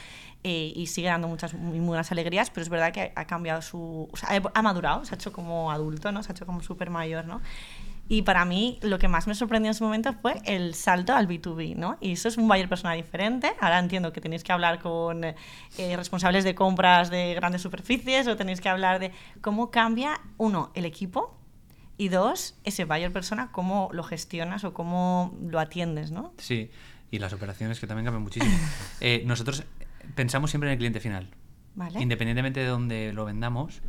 eh, y sigue dando muchas muy buenas alegrías, pero es verdad que ha cambiado su... O sea, ha madurado, se ha hecho como adulto, ¿no? Se ha hecho como súper mayor, ¿no? Y para mí lo que más me sorprendió en ese momento fue el salto al B2B, ¿no? Y eso es un buyer persona diferente. Ahora entiendo que tenéis que hablar con eh, responsables de compras de grandes superficies o tenéis que hablar de cómo cambia, uno, el equipo, y dos, ese buyer persona, cómo lo gestionas o cómo lo atiendes, ¿no? Sí, y las operaciones que también cambian muchísimo. Eh, nosotros pensamos siempre en el cliente final. Vale. Independientemente de dónde lo vendamos,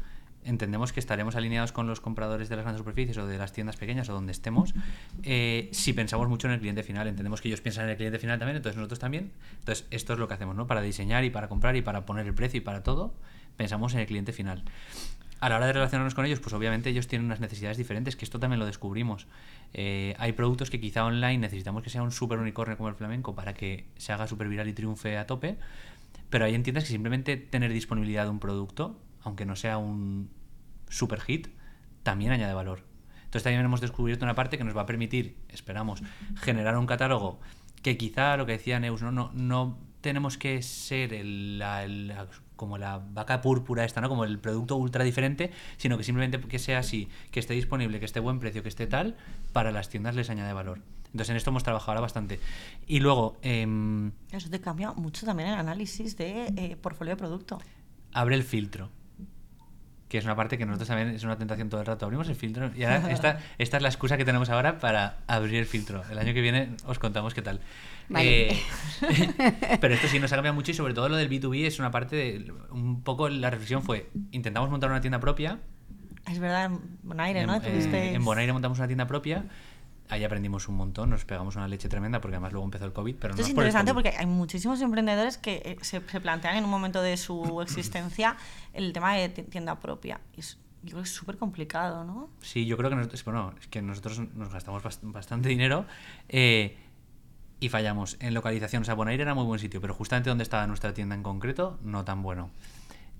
entendemos que estaremos alineados con los compradores de las grandes superficies o de las tiendas pequeñas o donde estemos, eh, si pensamos mucho en el cliente final. Entendemos que ellos piensan en el cliente final también, entonces nosotros también. Entonces, esto es lo que hacemos, ¿no? Para diseñar y para comprar y para poner el precio y para todo, pensamos en el cliente final a la hora de relacionarnos con ellos, pues obviamente ellos tienen unas necesidades diferentes, que esto también lo descubrimos. Eh, hay productos que quizá online necesitamos que sea un super unicornio como el flamenco para que se haga super viral y triunfe a tope, pero hay entiendas que simplemente tener disponibilidad de un producto, aunque no sea un super hit, también añade valor. Entonces también hemos descubierto una parte que nos va a permitir, esperamos, generar un catálogo que quizá lo que decía Neus, no, no, no tenemos que ser el, como la vaca púrpura esta, ¿no? Como el producto ultra diferente, sino que simplemente que sea así, que esté disponible, que esté buen precio, que esté tal, para las tiendas les añade valor. Entonces en esto hemos trabajado ahora bastante. Y luego... Em, Eso te cambia mucho también el análisis de eh, portfolio de producto. Abre el filtro que es una parte que nosotros también es una tentación todo el rato. Abrimos el filtro y ahora esta, esta es la excusa que tenemos ahora para abrir el filtro. El año que viene os contamos qué tal. Eh, pero esto sí nos ha cambiado mucho y sobre todo lo del B2B es una parte de... Un poco la reflexión fue, intentamos montar una tienda propia. Es verdad, en Bonaire, ¿no? En, en Bonaire montamos una tienda propia ahí aprendimos un montón, nos pegamos una leche tremenda porque además luego empezó el COVID. Pero Esto es interesante porque hay muchísimos emprendedores que eh, se, plantean en un momento de su existencia el tema de tienda propia. Es, yo creo que es súper complicado, ¿no? Sí, yo creo que nosotros, bueno, es que nosotros nos gastamos bastante dinero eh, y fallamos en localización. O sea, Bonaire era muy buen sitio, pero justamente donde estaba nuestra tienda en concreto, no tan bueno.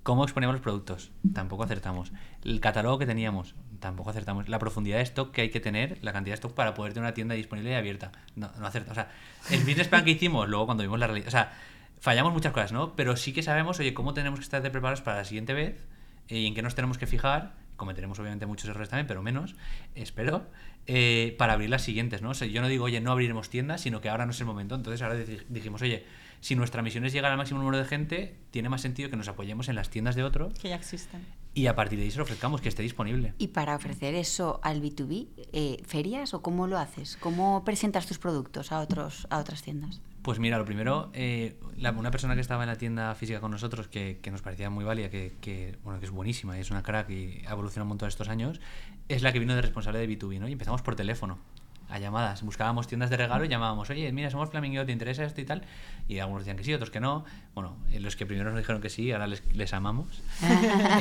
¿Cómo exponíamos los productos? Tampoco acertamos. El catálogo que teníamos, tampoco acertamos. La profundidad de stock que hay que tener, la cantidad de stock para poder tener una tienda disponible y abierta. No, no acertamos. O sea, el business plan que hicimos, luego cuando vimos la realidad. O sea, fallamos muchas cosas, ¿no? Pero sí que sabemos, oye, cómo tenemos que estar preparados para la siguiente vez y en qué nos tenemos que fijar. Cometeremos obviamente muchos errores también, pero menos, espero, eh, para abrir las siguientes, ¿no? O sea, yo no digo, oye, no abriremos tiendas, sino que ahora no es el momento. Entonces ahora dijimos, oye, si nuestra misión es llegar al máximo número de gente, tiene más sentido que nos apoyemos en las tiendas de otros. Que ya existen. Y a partir de ahí se lo ofrezcamos, que esté disponible. Y para ofrecer eso al B2B, eh, ¿ferias o cómo lo haces? ¿Cómo presentas tus productos a, otros, a otras tiendas? Pues mira, lo primero, eh, una persona que estaba en la tienda física con nosotros, que, que nos parecía muy válida, que, que, bueno, que es buenísima, y es una crack y ha evolucionado un montón estos años, es la que vino de responsable de B2B, ¿no? Y empezamos por teléfono a llamadas. Buscábamos tiendas de regalo y llamábamos, oye, mira, somos Flamingo, ¿te interesa esto y tal? Y algunos decían que sí, otros que no. Bueno, eh, los que primero nos dijeron que sí, ahora les, les amamos.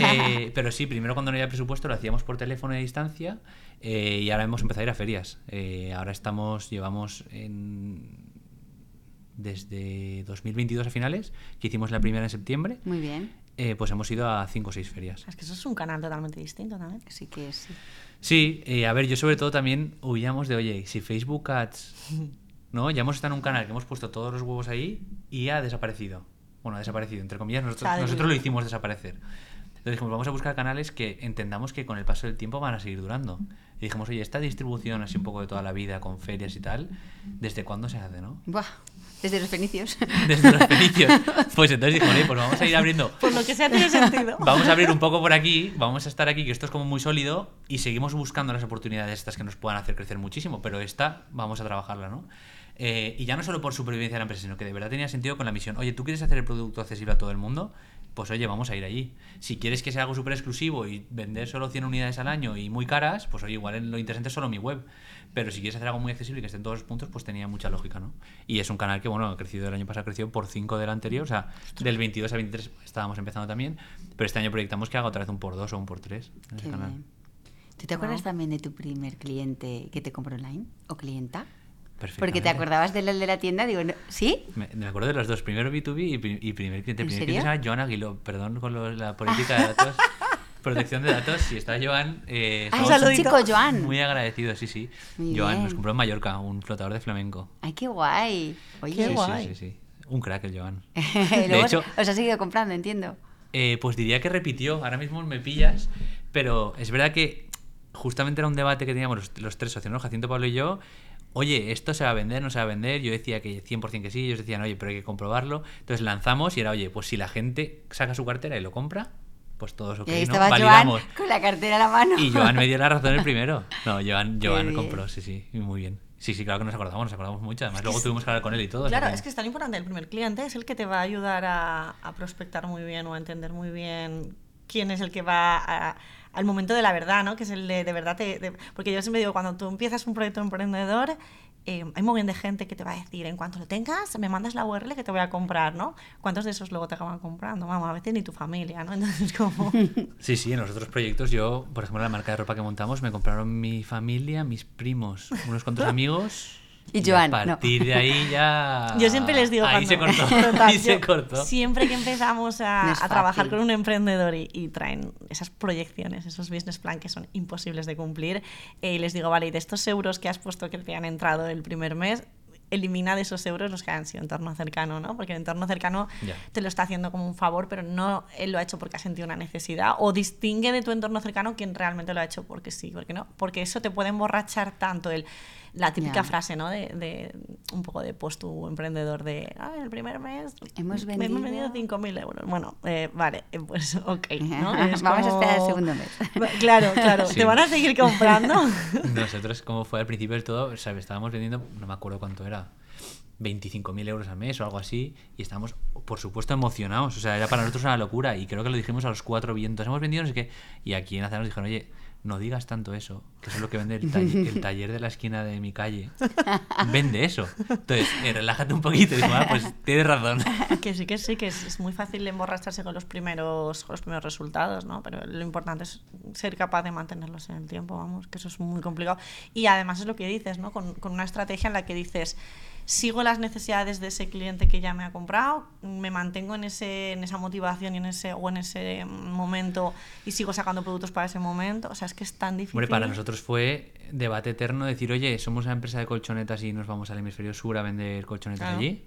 Eh, pero sí, primero cuando no había presupuesto lo hacíamos por teléfono a distancia eh, y ahora hemos empezado a ir a ferias. ahora estamos, llevamos en desde 2022 a finales, que hicimos la primera en septiembre. Muy bien. pues hemos ido a cinco o seis ferias. Es que eso es un canal totalmente distinto también. Sí que sí. Sí, a ver, yo sobre todo también huíamos de, oye, si Facebook Ads ¿no? Ya hemos estado en un canal que hemos puesto todos los huevos ahí y ha desaparecido. Bueno, ha desaparecido, entre comillas, nosotros, nosotros lo hicimos desaparecer. Entonces dijimos, vamos a buscar canales que entendamos que con el paso del tiempo van a seguir durando. Y dijimos, oye, esta distribución así un poco de toda la vida, con ferias y tal, ¿desde cuándo se hace, no? Buah, desde los fenicios. Desde los fenicios. Pues entonces oye, pues vamos a ir abriendo. Por lo que sea tiene sentido. Vamos a abrir un poco por aquí, vamos a estar aquí, que esto es como muy sólido, y seguimos buscando las oportunidades estas que nos puedan hacer crecer muchísimo, pero esta vamos a trabajarla, ¿no? Eh, y ya no solo por supervivencia de la empresa, sino que de verdad tenía sentido con la misión. Oye, ¿tú quieres hacer el producto accesible a todo el mundo? Pues oye, vamos a ir allí. Si quieres que sea algo súper exclusivo y vender solo 100 unidades al año y muy caras, pues oye, igual lo interesante es solo mi web. Pero si quieres hacer algo muy accesible y que esté en todos los puntos, pues tenía mucha lógica, ¿no? Y es un canal que, bueno, ha crecido el año pasado, ha crecido por 5 del anterior, o sea, del 22 al 23 estábamos empezando también, pero este año proyectamos que haga otra vez un por 2 o un por 3 en canal. ¿Tú te acuerdas también de tu primer cliente que te compró online o clienta? Porque te acordabas del de la tienda, digo, ¿sí? Me, acuerdo de los dos, primero B2B y, y primer cliente. El primer cliente se llama Joan Aguiló, perdón con la política de datos. protección de datos, si está Joan. Eh, ah, chico Joan. Muy agradecido, sí, sí. Joan nos compró en Mallorca un flotador de flamenco. Ay, qué guay. Oye, qué guay. Sí, sí, sí, Un crack el Joan. de hecho, os ha seguido comprando, entiendo. Eh, pues diría que repitió. Ahora mismo me pillas, pero es verdad que justamente era un debate que teníamos los, los tres socios, ¿no? Jacinto, Pablo y yo oye, esto se va a vender, no se va a vender. Yo decía que 100% que sí, ellos decían, oye, pero hay que comprobarlo. Entonces lanzamos y era, oye, pues si la gente saca su cartera y lo compra, pues todos ok, y ahí estaba Joan con la cartera a la mano. Y Joan me dio la razón el primero. No, Joan, Joan compró, sí, sí, muy bien. Sí, sí, claro que nos acordamos, nos acordamos mucho. Además, luego tuvimos que hablar con él y todo. Claro, es que es tan importante. El primer cliente es el que te va a ayudar a, a prospectar muy bien o a entender muy bien quién es el que va a, al momento de la verdad, ¿no? Que es el de, de verdad, te, porque yo siempre digo, cuando tú empiezas un proyecto emprendedor, eh, hay muy bien de gente que te va a decir, en cuanto lo tengas, me mandas la URL que te voy a comprar, ¿no? ¿Cuántos de esos luego te acaban comprando? Vamos, a veces ni tu familia, ¿no? Entonces, como... Sí, sí, en los otros proyectos yo, por ejemplo, la marca de ropa que montamos, me compraron mi familia, mis primos, unos cuantos amigos y Joan, a partir de ahí ya. Yo siempre les digo. Ahí se cortó. ahí se cortó. Siempre que empezamos a, trabajar con un emprendedor y, traen esas proyecciones, esos business plan que son imposibles de cumplir, eh, y les digo, vale, y de estos euros que has puesto que te han entrado el primer mes, elimina de esos euros los que han sido entorno cercano, ¿no? Porque el entorno cercano te lo está haciendo como un favor, pero no él lo ha hecho porque ha sentido una necesidad. O distingue de tu entorno cercano quien realmente lo ha hecho porque sí, porque no. Porque eso te puede emborrachar tanto el la típica frase, ¿no? De, de, un poco de post emprendedor de, ah, el primer mes hemos vendido, hemos vendido 5.000 euros. Bueno, eh, vale, eh, pues ok, ¿no? Vamos a esperar el segundo mes. Claro, claro. ¿Te van a seguir comprando? Nosotros, como fue al principio del todo, ¿sabes? estábamos vendiendo, no me acuerdo cuánto era, 25.000 euros al mes o algo así y estábamos, por supuesto, emocionados. O sea, era para nosotros una locura y creo que lo dijimos a los cuatro vientos. Hemos vendido no sé qué. Y aquí en Azar nos dijeron, oye, no digas tanto eso, que eso es lo que vende el taller, de la esquina de mi calle. Vende eso. Entonces, eh, relájate un poquito y ah, pues tienes razón. Que sí, que sí, que es, muy fácil emborracharse con los primeros, con los primeros resultados, ¿no? Pero lo importante es ser capaz de mantenerlos en el tiempo, vamos, que eso es muy complicado. Y además es lo que dices, ¿no? Con, con una estrategia en la que dices sigo las necesidades de ese cliente que ya me ha comprado, me mantengo en, ese, en esa motivación y en ese, o en ese momento y sigo sacando productos para ese momento. O sea, es que es tan difícil. Hombre, para nosotros fue debate eterno decir, oye, somos una empresa de colchonetas y nos vamos al hemisferio sur a vender colchonetas allí,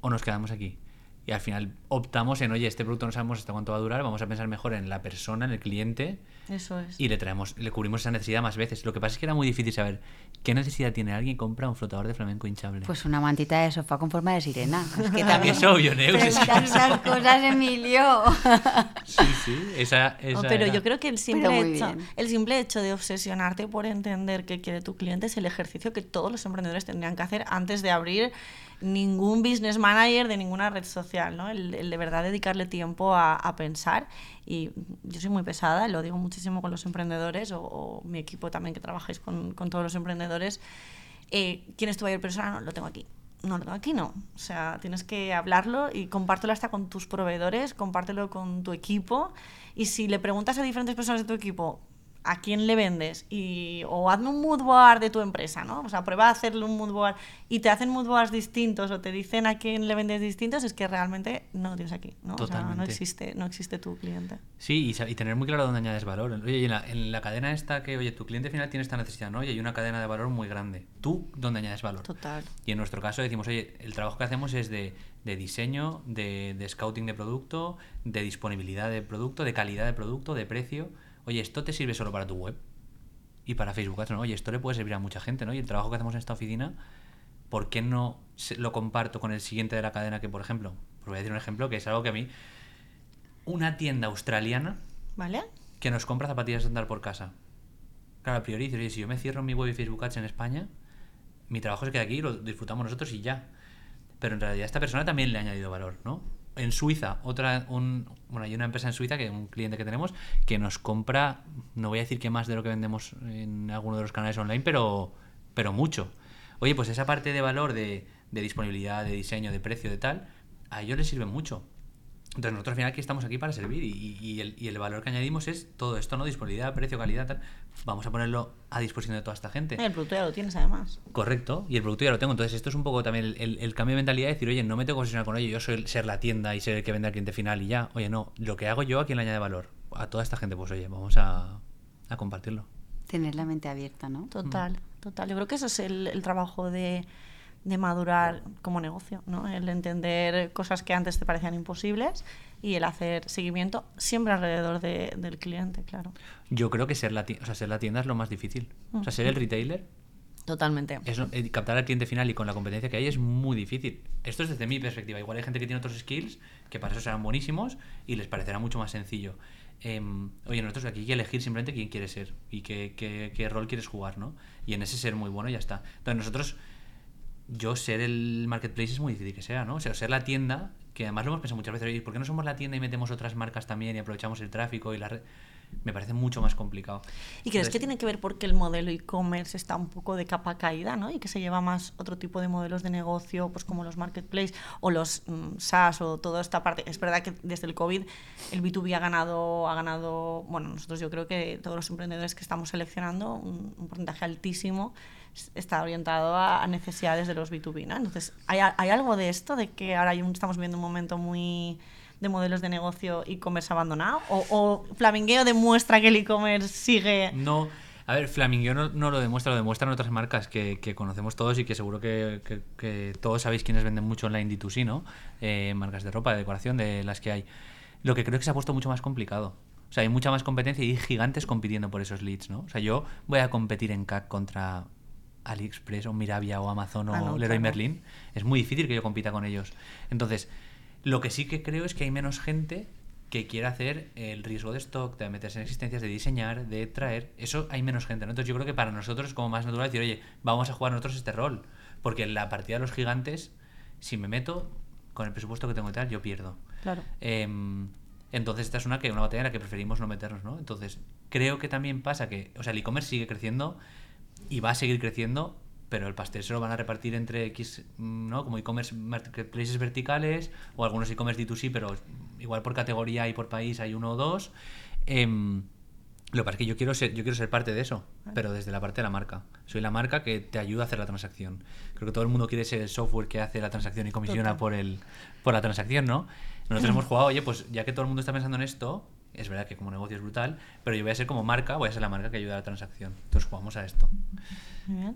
o nos quedamos aquí. Y al final optamos en, oye, este producto no sabemos hasta cuánto va a durar, vamos a pensar mejor en la persona, en el cliente. Eso es. Y le traemos, le cubrimos esa necesidad más veces. Lo que pasa es que era muy difícil saber qué necesidad tiene alguien que compra un flotador de flamenco hinchable. Pues una mantita de sofá con forma de sirena. Es que también es obvio, Neus. Esas cosas, Emilio. sí, sí, esa, esa Pero yo creo que el simple, hecho, el simple hecho de obsesionarte por entender qué quiere tu cliente es el ejercicio que todos los emprendedores tendrían que hacer antes de abrir ningún business manager de ninguna red social, ¿no? El, de verdad dedicarle tiempo a, pensar. Y yo soy muy pesada, lo digo muchísimo con los emprendedores o, mi equipo también que trabajáis con, con todos los emprendedores. Eh, ¿Quién es tu mayor persona? No, lo tengo aquí. No, lo tengo aquí no. O sea, tienes que hablarlo y compártelo hasta con tus proveedores, compártelo con tu equipo. Y si le preguntas a diferentes personas de tu equipo, a quién le vendes y, o hazme un mood board de tu empresa, ¿no? O sea, prueba a hacerle un mood board y te hacen mood boards distintos o te dicen a quién le vendes distintos, es que realmente no lo tienes aquí, ¿no? O sea, no existe, no existe tu cliente. Sí, y, tener muy claro dónde añades valor. Oye, en la, en la, cadena esta que, oye, tu cliente final tiene esta necesidad, ¿no? Y hay una cadena de valor muy grande. ¿Tú dónde añades valor? Total. Y en nuestro caso decimos, oye, el trabajo que hacemos es de, de diseño, de, de scouting de producto, de disponibilidad de producto, de calidad de producto, de precio. Oye, ¿esto te sirve solo para tu web? y para Facebook Ads, ¿no? Oye, esto le puede servir a mucha gente, ¿no? Y el trabajo que hacemos en esta oficina, ¿por qué no lo comparto con el siguiente de la cadena que, por ejemplo, pues voy a decir un ejemplo que es algo que a mí, una tienda australiana, ¿vale? Que nos compra zapatillas de andar por casa. Claro, a priori, oye, si yo me cierro mi web y Facebook Ads en España, mi trabajo se queda aquí, lo disfrutamos nosotros y ya. Pero en realidad a esta persona también le ha añadido valor, ¿no? En Suiza, otra, un, bueno, hay una empresa en Suiza, que un cliente que tenemos, que nos compra, no voy a decir que más de lo que vendemos en alguno de los canales online, pero, pero mucho. Oye, pues esa parte de valor de, de disponibilidad, de diseño, de precio, de tal, a ellos les sirve mucho. Entonces nosotros al final aquí estamos aquí para servir y, el, y, el, valor que añadimos es todo esto, ¿no? Disponibilidad, precio, calidad, tal. Vamos a ponerlo a disposición de toda esta gente. El producto ya lo tienes además. Correcto, y el producto ya lo tengo. Entonces esto es un poco también el, cambio de mentalidad de decir, oye, no me tengo que obsesionar con ello, yo soy ser la tienda y ser el que vende al cliente final y ya. Oye, no, lo que hago yo a quien le añade valor. A toda esta gente, pues oye, vamos a, a compartirlo. Tener la mente abierta, ¿no? Total, total. Yo creo que eso es el trabajo de de madurar como negocio, ¿no? El entender cosas que antes te parecían imposibles y el hacer seguimiento siempre alrededor de, del cliente, claro. Yo creo que ser la, tienda, o sea, ser la tienda es lo más difícil. O sea, ser el retailer. Totalmente. Es, eh, captar al cliente final y con la competencia que hay es muy difícil. Esto es desde mi perspectiva. Igual hay gente que tiene otros skills que para eso serán buenísimos y les parecerá mucho más sencillo. Em, oye, nosotros aquí hay que elegir simplemente quién quieres ser y qué, qué, qué, rol quieres jugar, ¿no? Y en ese ser muy bueno ya está. Entonces nosotros yo ser el marketplace es muy difícil que sea, ¿no? O sea, ser la tienda, que además lo hemos pensado muchas veces, ¿por qué no somos la tienda y metemos otras marcas también y aprovechamos el tráfico y la red? Me parece mucho más complicado. ¿Y crees que tiene que ver porque el modelo e-commerce está un poco de capa caída, ¿no? Y que se lleva más otro tipo de modelos de negocio, pues como los marketplace o los mm, SaaS o toda esta parte. Es verdad que desde el COVID el B2B ha ganado, ha ganado, bueno, nosotros yo creo que todos los emprendedores que estamos seleccionando, un, un porcentaje altísimo está orientado a, necesidades de los B2B, ¿no? Entonces, ¿hay, ¿hay, algo de esto, de que ahora estamos viendo un momento muy de modelos de negocio e-commerce abandonado? ¿O, ¿O, Flamingueo demuestra que el e-commerce sigue...? No, a ver, Flamingueo no, lo demuestra, lo demuestran otras marcas que, que conocemos todos y que seguro que, que, todos sabéis quiénes venden mucho online D2C, ¿no? Eh, marcas de ropa, de decoración, de las que hay. Lo que creo que se ha puesto mucho más complicado. O sea, hay mucha más competencia y hay gigantes compitiendo por esos leads, ¿no? O sea, yo voy a competir en CAC contra AliExpress o Mirabia o Amazon o ah, Leroy Merlin, es muy difícil que yo compita con ellos. Entonces, lo que sí que creo es que hay menos gente que quiera hacer el riesgo de stock, de meterse en existencias, de diseñar, de traer. Eso hay menos gente. Entonces yo creo que para nosotros es como más natural decir, oye, vamos a jugar nosotros este rol. Porque en la partida de los gigantes, si me meto con el presupuesto que tengo y tal, yo pierdo. Claro. Em, entonces esta es una, que, una batalla en la que preferimos no meternos, ¿no? Entonces creo que también pasa que, o sea, el e-commerce sigue creciendo y va a seguir creciendo, pero el pastel se lo van a repartir entre X, ¿no? Como e-commerce marketplaces verticales o algunos e-commerce D2C, pero igual por categoría y por país hay uno o dos. Em, lo que pasa es que yo quiero ser, yo quiero ser parte de eso, pero desde la parte de la marca. Soy la marca que te ayuda a hacer la transacción. Creo que todo el mundo quiere ser el software que hace la transacción y comisiona por el por la transacción, ¿no? Nosotros hemos jugado, oye, pues ya que todo el mundo está pensando en esto, es verdad que como negocio es brutal, pero yo voy a ser como marca, voy a ser la marca que ayuda a la transacción. Entonces jugamos a esto. Mm.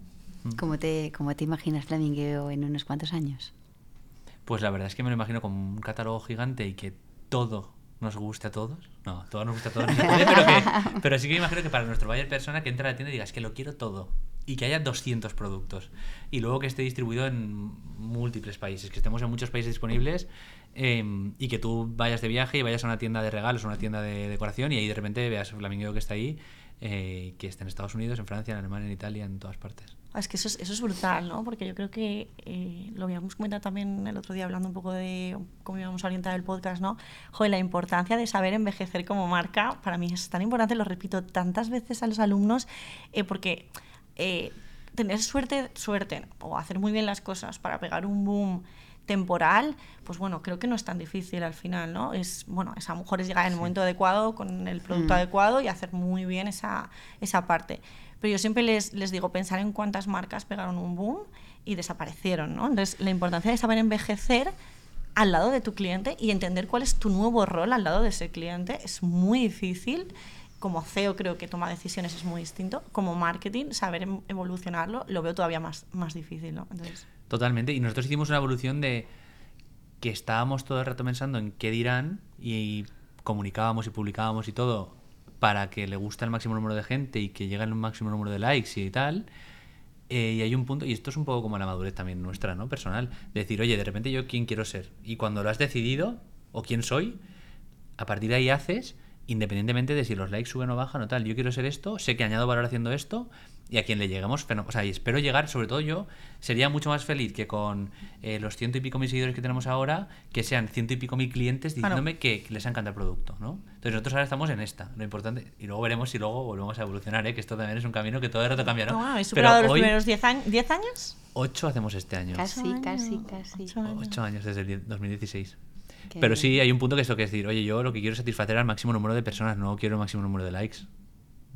¿Cómo te, cómo te imaginas Flamingueo en unos cuantos años? Pues la verdad es que me lo imagino como un catálogo gigante y que todo nos guste a todos. No, todo nos gusta a todos, pero, pero sí que me imagino que para nuestro buyer persona que entra a la tienda y diga, es que lo quiero todo. Y que haya 200 productos. Y luego que esté distribuido en múltiples países, que estemos en muchos países disponibles Em, y que tú vayas de viaje y vayas a una tienda de regalos o una tienda de decoración y ahí de repente veas el flamingo que está ahí, eh, que está en Estados Unidos, en Francia, en Alemania, en Italia, en todas partes. Ah, es que eso es, eso es brutal, ¿no? Porque yo creo que eh, lo habíamos comentado también el otro día hablando un poco de cómo íbamos a orientar el podcast, ¿no? Joder, la importancia de saber envejecer como marca, para mí es tan importante, lo repito tantas veces a los alumnos, eh, tener suerte, suerte, o hacer muy bien las cosas para pegar un boom temporal, pues bueno, creo que no es tan difícil al final, ¿no? Es, bueno, es a lo mejor es llegar en el momento adecuado, con el producto Mm. adecuado y hacer muy bien esa, esa parte. Pero yo siempre les, les digo, pensar en cuántas marcas pegaron un boom y desaparecieron, ¿no? Entonces, la importancia de saber envejecer al lado de tu cliente y entender cuál es tu nuevo rol al lado de ese cliente es muy difícil. Como CEO creo que toma decisiones es muy distinto. Como marketing, saber em- evolucionarlo lo veo todavía más, más difícil, ¿no? Entonces, Totalmente. Y nosotros hicimos una evolución de que estábamos todo el rato pensando en qué dirán y comunicábamos y publicábamos y todo para que le guste al máximo número de gente y que llegue al máximo número de likes y tal. Eh, y hay un punto, y esto es un poco como la madurez también nuestra, ¿no? Personal. De decir, oye, de repente yo quién quiero ser. Y cuando lo has decidido, o quién soy, a partir de ahí haces, independientemente de si los likes suben o bajan o tal. Yo quiero ser esto, sé que añado valor haciendo esto, y a quien le llegamos, feno- o sea, y espero llegar, sobre todo yo, sería mucho más feliz que con eh, los ciento y pico mil seguidores que tenemos ahora, que sean ciento y pico mil clientes diciéndome que, que les encanta el producto, ¿no? Entonces nosotros ahora estamos en esta, lo importante, y luego veremos si luego volvemos a evolucionar, ¿eh? que esto también es un camino que todo el rato cambia, ¿no? no, habéis Pero los hoy, primeros 10 años, 10 años. ocho hacemos este año. Casi, casi, casi. ocho años. Ocho años desde el die- 2016. Pero sí, hay un punto que esto que es decir, oye, yo lo que quiero es satisfacer al máximo número de personas, no quiero el máximo número de likes.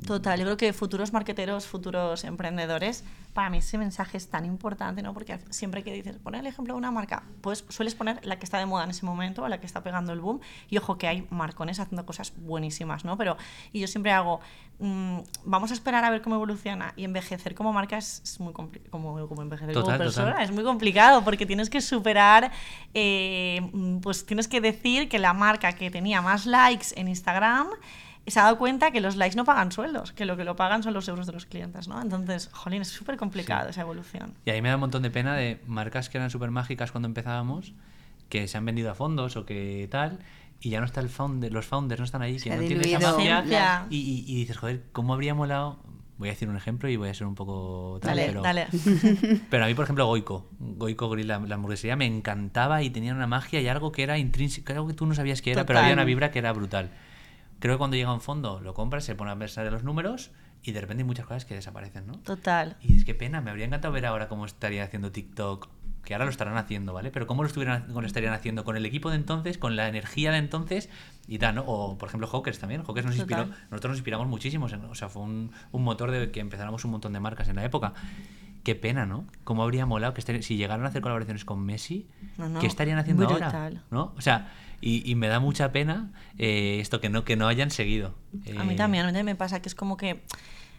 Total, yo creo que futuros marqueteros, futuros emprendedores, para mí ese mensaje es tan importante, ¿no? Porque siempre que dices, poner el ejemplo de una marca, pues sueles poner la que está de moda en ese momento, la que está pegando el boom, y ojo que hay marcones haciendo cosas buenísimas, ¿no? Pero, y yo siempre hago, mm, vamos a esperar a ver cómo evoluciona, y envejecer como marca es, es muy complicado, como, como envejecer Total, como persona, total. es muy complicado, porque tienes que superar, eh, pues tienes que decir que la marca que tenía más likes en Instagram se ha dado cuenta que los likes no pagan sueldos, que lo que lo pagan son los euros de los clientes, ¿no? Entonces, jolín, es súper complicado esa evolución. Y ahí me da un montón de pena de marcas que eran súper mágicas cuando empezábamos, que se han vendido a fondos o que tal, y ya no está el founder, los founders no están ahí, Se que no tienen esa magia. la- Y, y- y dices, joder, ¿cómo habría molado? Voy a decir un ejemplo y voy a ser un poco tal, Dale, pero, dale. pero a mí, por ejemplo, Goico, Goico Grill, la, la hamburguesería, me encantaba y tenía una magia y algo que era intrínseco, algo que tú no sabías que era, pero había una vibra que era brutal. Creo que cuando llega un fondo, lo compras, se pone a pensar en los números y de repente hay muchas cosas que desaparecen, ¿no? Total. Y es que pena, me habría encantado ver ahora cómo estaría haciendo TikTok, que ahora lo estarán haciendo, ¿vale? Pero cómo lo, estuvieran, cómo lo estarían haciendo con el equipo de entonces, con la energía de entonces y tal, ¿no? O, por ejemplo, Hawkers también. Hawkers nos inspiró, Total. nosotros nos inspiramos muchísimo, o sea, fue un, un motor de que empezáramos un montón de marcas en la época. Qué pena, ¿no? Cómo habría molado que si llegaran a hacer colaboraciones con Messi, No, no, ¿qué estarían haciendo ahora? brutal. ¿No? O sea, y, y me da mucha pena eh, esto que no, que no hayan seguido. A mí Eh, también, a mí también me pasa que es como que,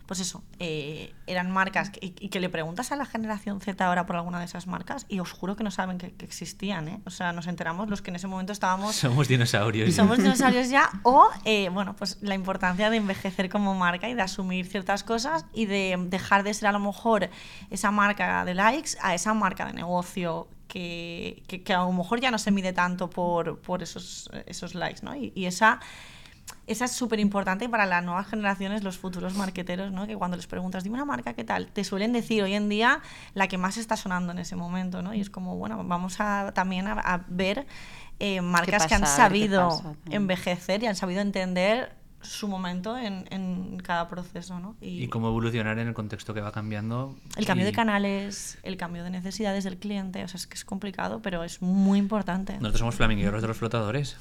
pues eso, eh, eran marcas que- y, y que le preguntas a la generación Z ahora por alguna de esas marcas y os juro que no saben que, que existían, ¿eh? O sea, nos enteramos los que en ese momento estábamos Somos dinosaurios. somos dinosaurios ya o eh, bueno pues la importancia de envejecer como marca y de asumir ciertas cosas y de dejar de ser a lo mejor esa marca de likes a esa marca de negocio que, que- que a lo mejor ya no se mide tanto por, por esos, esos likes ¿no? y, y esa esa es súper importante para las nuevas generaciones, los futuros marqueteros, ¿no? Que cuando les preguntas, dime una marca, ¿qué tal? Te suelen decir hoy en día la que más está sonando en ese momento, ¿no? Y es como, bueno, vamos a, también a, a ver eh, marcas que han pasa? Ver qué sabido pasa envejecer y han sabido entender su momento en, en cada proceso, ¿no? Y cómo evolucionar en el contexto que va cambiando. el cambio de canales, el cambio de necesidades del cliente, o sea, es que es complicado, pero es muy importante. Nosotros somos flamingueros de los flotadores.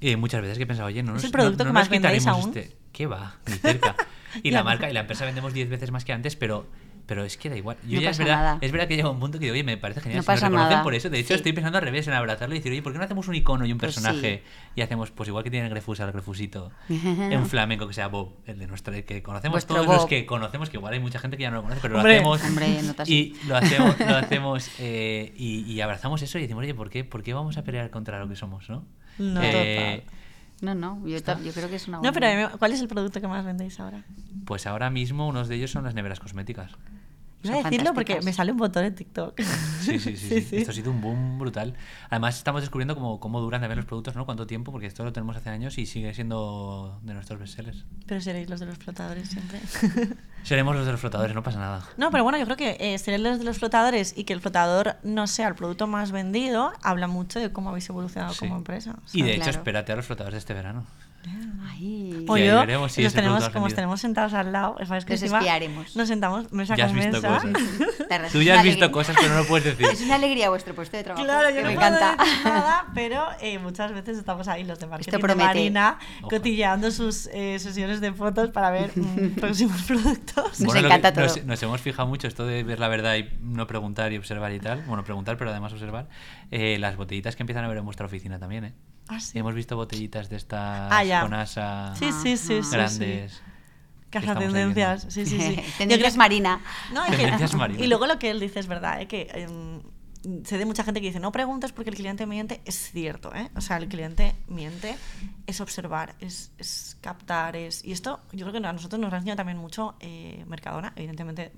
Y muchas veces que he pensado, oye, no ¿Es nos, el producto no- que no más nos vendéis aún? Este... ¿Qué va? Ni cerca. Y la marca y la empresa vendemos 10 veces más que antes, pero, pero es que da igual. Yo No ya es verdad, nada. es verdad que llega un punto que digo, oye, me parece genial. No si nos pasa reconocen nada. por eso. De hecho, Sí. estoy pensando al revés en abrazarlo y decir, oye, ¿por qué no hacemos un icono y un Pues personaje? Y hacemos, pues igual que tiene Grefusa, el Grefusito, un flamenco que sea Bob, el de nuestra, que conocemos Vuestro todos los que conocemos, que igual hay mucha gente que ya no lo conoce, pero Hombre. lo hacemos. Hombre, no y lo hacemos, lo hacemos eh, y, y abrazamos eso y decimos, oye, ¿por qué, ¿por qué vamos a pelear contra lo que somos, no? No, Eh, No, no, yo, creo que es una No, pero buena- a mí- ¿cuál es el producto que más vendéis ahora? Pues ahora mismo unos de ellos son las neveras cosméticas. Iba a decirlo porque me sale un botón en TikTok. Sí, sí, sí, sí, Esto ha sido un boom brutal. Además, estamos descubriendo cómo, cómo duran también los productos, ¿no? Cuánto tiempo, porque esto lo tenemos hace años y sigue siendo de nuestros bestsellers. Pero seréis los de los flotadores siempre. Seremos los de los flotadores, no pasa nada. No, pero bueno, yo creo que eh, ser los de los flotadores y que el flotador no sea el producto más vendido habla mucho de cómo habéis evolucionado Sí. como empresa. O Y sea, de hecho, claro. espérate a los flotadores de este verano. O Y ahí yo, veremos si los ese tenemos, como os vendido. tenemos sentados al lado, sabes que encima espiaremos. Nos sentamos mesa Ya has con visto mesa. cosas. Tú ya has una visto alegría- cosas, pero no lo puedes decir. Es una alegría vuestro puesto de trabajo. Claro, yo que no me puedo encanta. decir nada, pero eh, muchas veces estamos ahí los de marketing de. Marina Ojo. cotilleando sus eh, sesiones de fotos para ver mm, próximos productos. Nos que encanta nos, todo. nos hemos fijado mucho esto de ver la verdad y no preguntar y observar y tal. Bueno, preguntar, pero además observar. Eh, las botellitas que empiezan a ver en vuestra oficina también, ¿eh? Ah, sí. Hemos visto botellitas de estas Ah, con asa Sí, sí, sí, sí, sí. grandes. Caja tendencias, sí, sí, sí. Yo Tendencias Marina. No, que- Tendencias marinas. y luego lo que él dice es verdad, ¿eh? que em, sé de mucha gente que dice no preguntes porque el cliente miente. Es cierto, ¿eh? O sea, el cliente miente, es observar, es, es captar, es... Y esto yo creo que a nosotros nos ha enseñado también mucho eh, Mercadona. Evidentemente,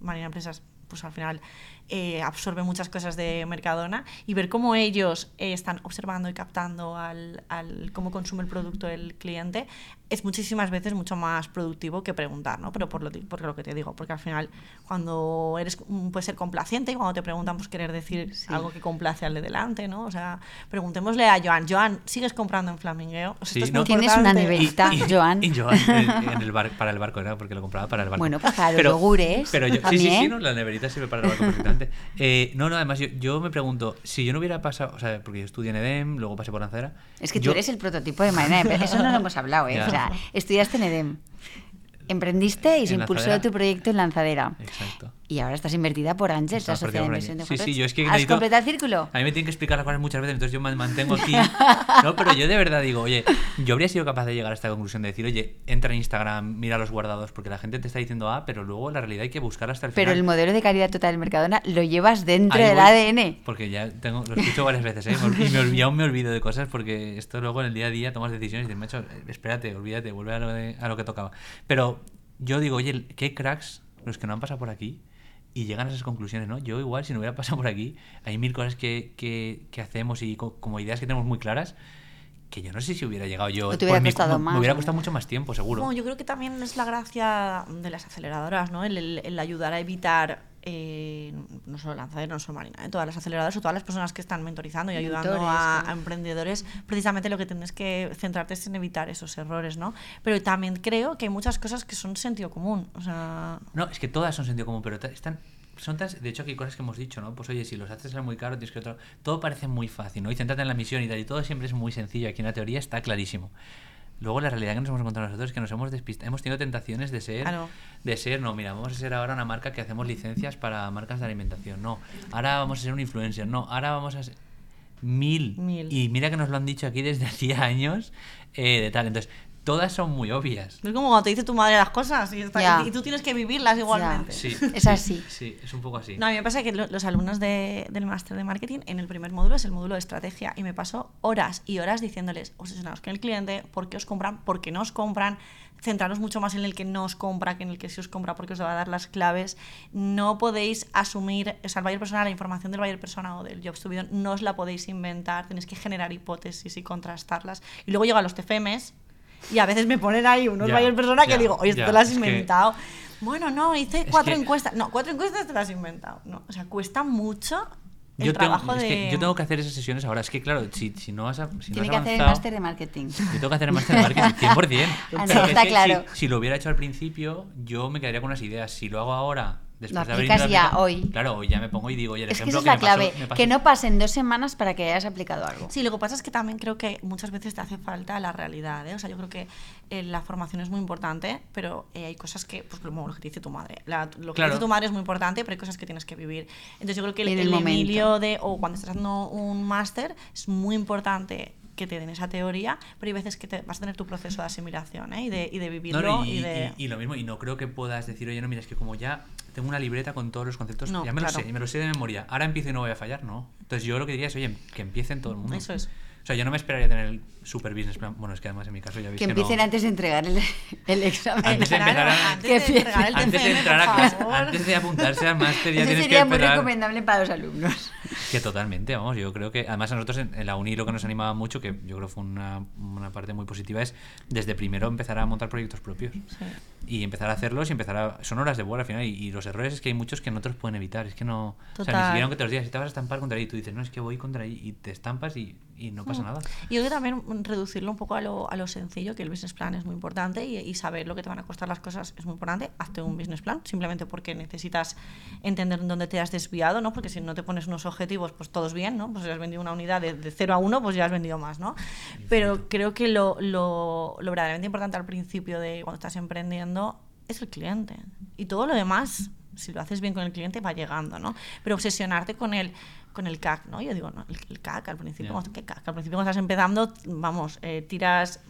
Marina Empresas pues al final eh, absorbe muchas cosas de Mercadona y ver cómo ellos eh, están observando y captando al, al cómo consume el producto el cliente es muchísimas veces mucho más productivo que preguntar, ¿no? Pero por lo, por lo que te digo, porque al final cuando eres mm, puedes ser complaciente y cuando te preguntan pues querer decir algo que complace al de delante, ¿no? O sea, preguntémosle a Joan, Joan, ¿sigues comprando en Flamingueo? O sea, Sí, esto es no. Tienes una neverita. Joan. y Joan, en, en el bar, para el barco era porque lo compraba para el barco. Bueno, pues para los yogures Pero yo, sí, sí, sí, no, la neverita sirve para el barco Eh, no, no, además yo, yo me pregunto, si yo no hubiera pasado, o sea, porque yo estudié en EDEM, luego pasé por Lanzadera. Es que tú yo- eres el prototipo de de Empresas. Eso no lo hemos hablado, ¿eh? Ya. O sea, estudiaste en EDEM. Emprendiste y se impulsó Lanzadera. tu proyecto en Lanzadera. Exacto. Y ahora estás invertida por Ángel, la sociedad de inversión de Sí, Juan sí, yo es que ¿Has necesito- completado el círculo? A mí me tienen que explicar las cosas muchas veces, entonces yo me mantengo aquí. No, pero yo de verdad digo, oye, yo habría sido capaz de llegar a esta conclusión de decir, oye, entra en Instagram, mira los guardados, porque la gente te está diciendo A, pero luego la realidad hay que buscar hasta el final. Pero el modelo de calidad total del Mercadona lo llevas dentro Ahí del voy, ADN. Porque ya tengo, lo escucho varias veces, ¿eh? Y, me, y aún me olvido de cosas porque esto luego en el día a día tomas decisiones y dices, macho, eh, espérate, olvídate, vuelve a lo, de- a lo que tocaba. Pero yo digo, oye, qué cracks los que no han pasado por aquí y llegan a esas conclusiones, ¿no? Yo igual, si no hubiera pasado por aquí, hay mil cosas que, que, que hacemos y co- como ideas que tenemos muy claras que yo no sé si hubiera llegado yo. Te hubiera mi- costado me- más, Me hubiera ¿no? costado mucho más tiempo, seguro. Bueno, yo creo que también es la gracia de las aceleradoras, ¿no? El, el- el ayudar a evitar, eh, no solo lanzadera, no solo Marina, ¿eh? todas las aceleradoras o todas las personas que están mentorizando y ayudando a, a emprendedores, precisamente lo que tienes que centrarte es en evitar esos errores, ¿no? Pero también creo que hay muchas cosas que son sentido común, o sea... No, es que todas son sentido común, pero están. Son tan, de hecho, aquí hay cosas que hemos dicho, ¿no? Pues oye, si los haces salen muy caro, tienes que otro. Todo parece muy fácil, ¿no? Y céntrate en la misión y tal, y todo siempre es muy sencillo. Aquí en la teoría está clarísimo. Luego la realidad que nos hemos encontrado nosotros es que nos hemos despistado, hemos tenido tentaciones de ser, Claro. de ser, no, mira, vamos a ser ahora una marca que hacemos licencias para marcas de alimentación, no, ahora vamos a ser un influencer, no, ahora vamos a ser mil, Mil. y mira que nos lo han dicho aquí desde hacía años eh, de tal, entonces todas son muy obvias. Es como cuando te dice tu madre las cosas y, está- Ya. y tú tienes que vivirlas igualmente. Sí, Es así. sí, es un poco así. No, a mí me pasa que lo- los alumnos de- del máster de marketing, en el primer módulo es el módulo de estrategia, y me paso horas y horas diciéndoles, obsesionados con el cliente, por qué os compran, por qué no os compran, centraros mucho más en el que no os compra que en el que sí os compra, porque os va a dar las claves. No podéis asumir, o sea, el buyer persona, la información del buyer persona o del Jobs to be done, no os la podéis inventar, tenéis que generar hipótesis y contrastarlas. Y luego llegan los TFMs. Y a veces me ponen ahí unos Ya, buyer persona que digo, oye, esto ya, te lo has es que- inventado. Bueno, no, hice Es cuatro que- encuestas. No, cuatro encuestas te las has inventado. No, o sea, cuesta mucho el Yo tengo, trabajo es de. que yo tengo que hacer esas sesiones ahora. Es que, claro, si, si no has, si no Tiene has que hacer el máster de marketing. Yo tengo que hacer el máster de marketing 100%. Ah, Pero es está que claro. Si, si lo hubiera hecho al principio, yo me quedaría con unas ideas. Si lo hago ahora, después de haber aplicas a ya aplicar- hoy. Claro, hoy ya me pongo y digo, oye, el Es que ejemplo esa es la me pasó- clave. pasó- Que no pasen dos semanas para que hayas aplicado algo. Sí, lo que pasa es que también creo que muchas veces te hace falta la realidad. ¿eh? O sea, yo creo que eh, la formación es muy importante, pero eh, hay cosas que, pues como lo que dice tu madre. La- lo que Claro. dice tu madre es muy importante, pero hay cosas que tienes que vivir. Entonces yo creo que el, En el el momento. Emilio de, o cuando estás haciendo un máster, es muy importante que te den esa teoría, pero hay veces que te, vas a tener tu proceso de asimilación ¿eh? y, de, y de No, vivirlo no, y, y, de... y- y lo mismo, y no creo que puedas decir, oye, no, mira, es que como ya tengo una libreta con todos los conceptos, No, ya me claro. lo sé, y me lo sé de memoria. Ahora empiezo y no voy a fallar, no. Entonces yo lo que diría es, oye, que empiecen todo el mundo. Eso es. O sea, yo no me esperaría tener el super business plan. Bueno, es que además en mi caso ya veis Que que, empiecen no... antes de entregar el, el examen. Antes de empezar a- antes de entregar el Antes de entrar a clase, antes de apuntarse al máster ya Eso tienes que sería muy esperar. recomendable para los alumnos. Que totalmente, vamos, yo creo que además a nosotros en, la uni lo que nos animaba mucho, que yo creo fue una, una parte muy positiva, es desde primero empezar a montar proyectos propios. Y empezar a hacerlos y empezar a... Son horas de vuelo al final y, los errores es que hay muchos que no te los pueden evitar, es que no... O sea, ni siquiera aunque te los digas, si te vas a estampar contra ahí, tú dices, no, es que voy contra ahí y te estampas y, y no pasa mm. nada. Y yo creo que también reducirlo un poco a lo, a lo sencillo, que el business plan es muy importante y, y, saber lo que te van a costar las cosas es muy importante. Hazte un business plan, simplemente porque necesitas entender dónde te has desviado, ¿no? Porque si no te pones unos objetivos, pues todos bien, ¿no? Pues si has vendido una unidad de, de 0 a 1, pues ya has vendido más, ¿no? Pero creo que lo, lo, lo verdaderamente importante al principio de cuando estás emprendiendo es el cliente. Y todo lo demás si lo haces bien con el cliente va llegando, ¿no? Pero obsesionarte con el con el CAC, ¿no? Yo digo, no, el, CAC al principio, ¿qué CAC? Al principio cuando estás empezando, vamos, eh, tiras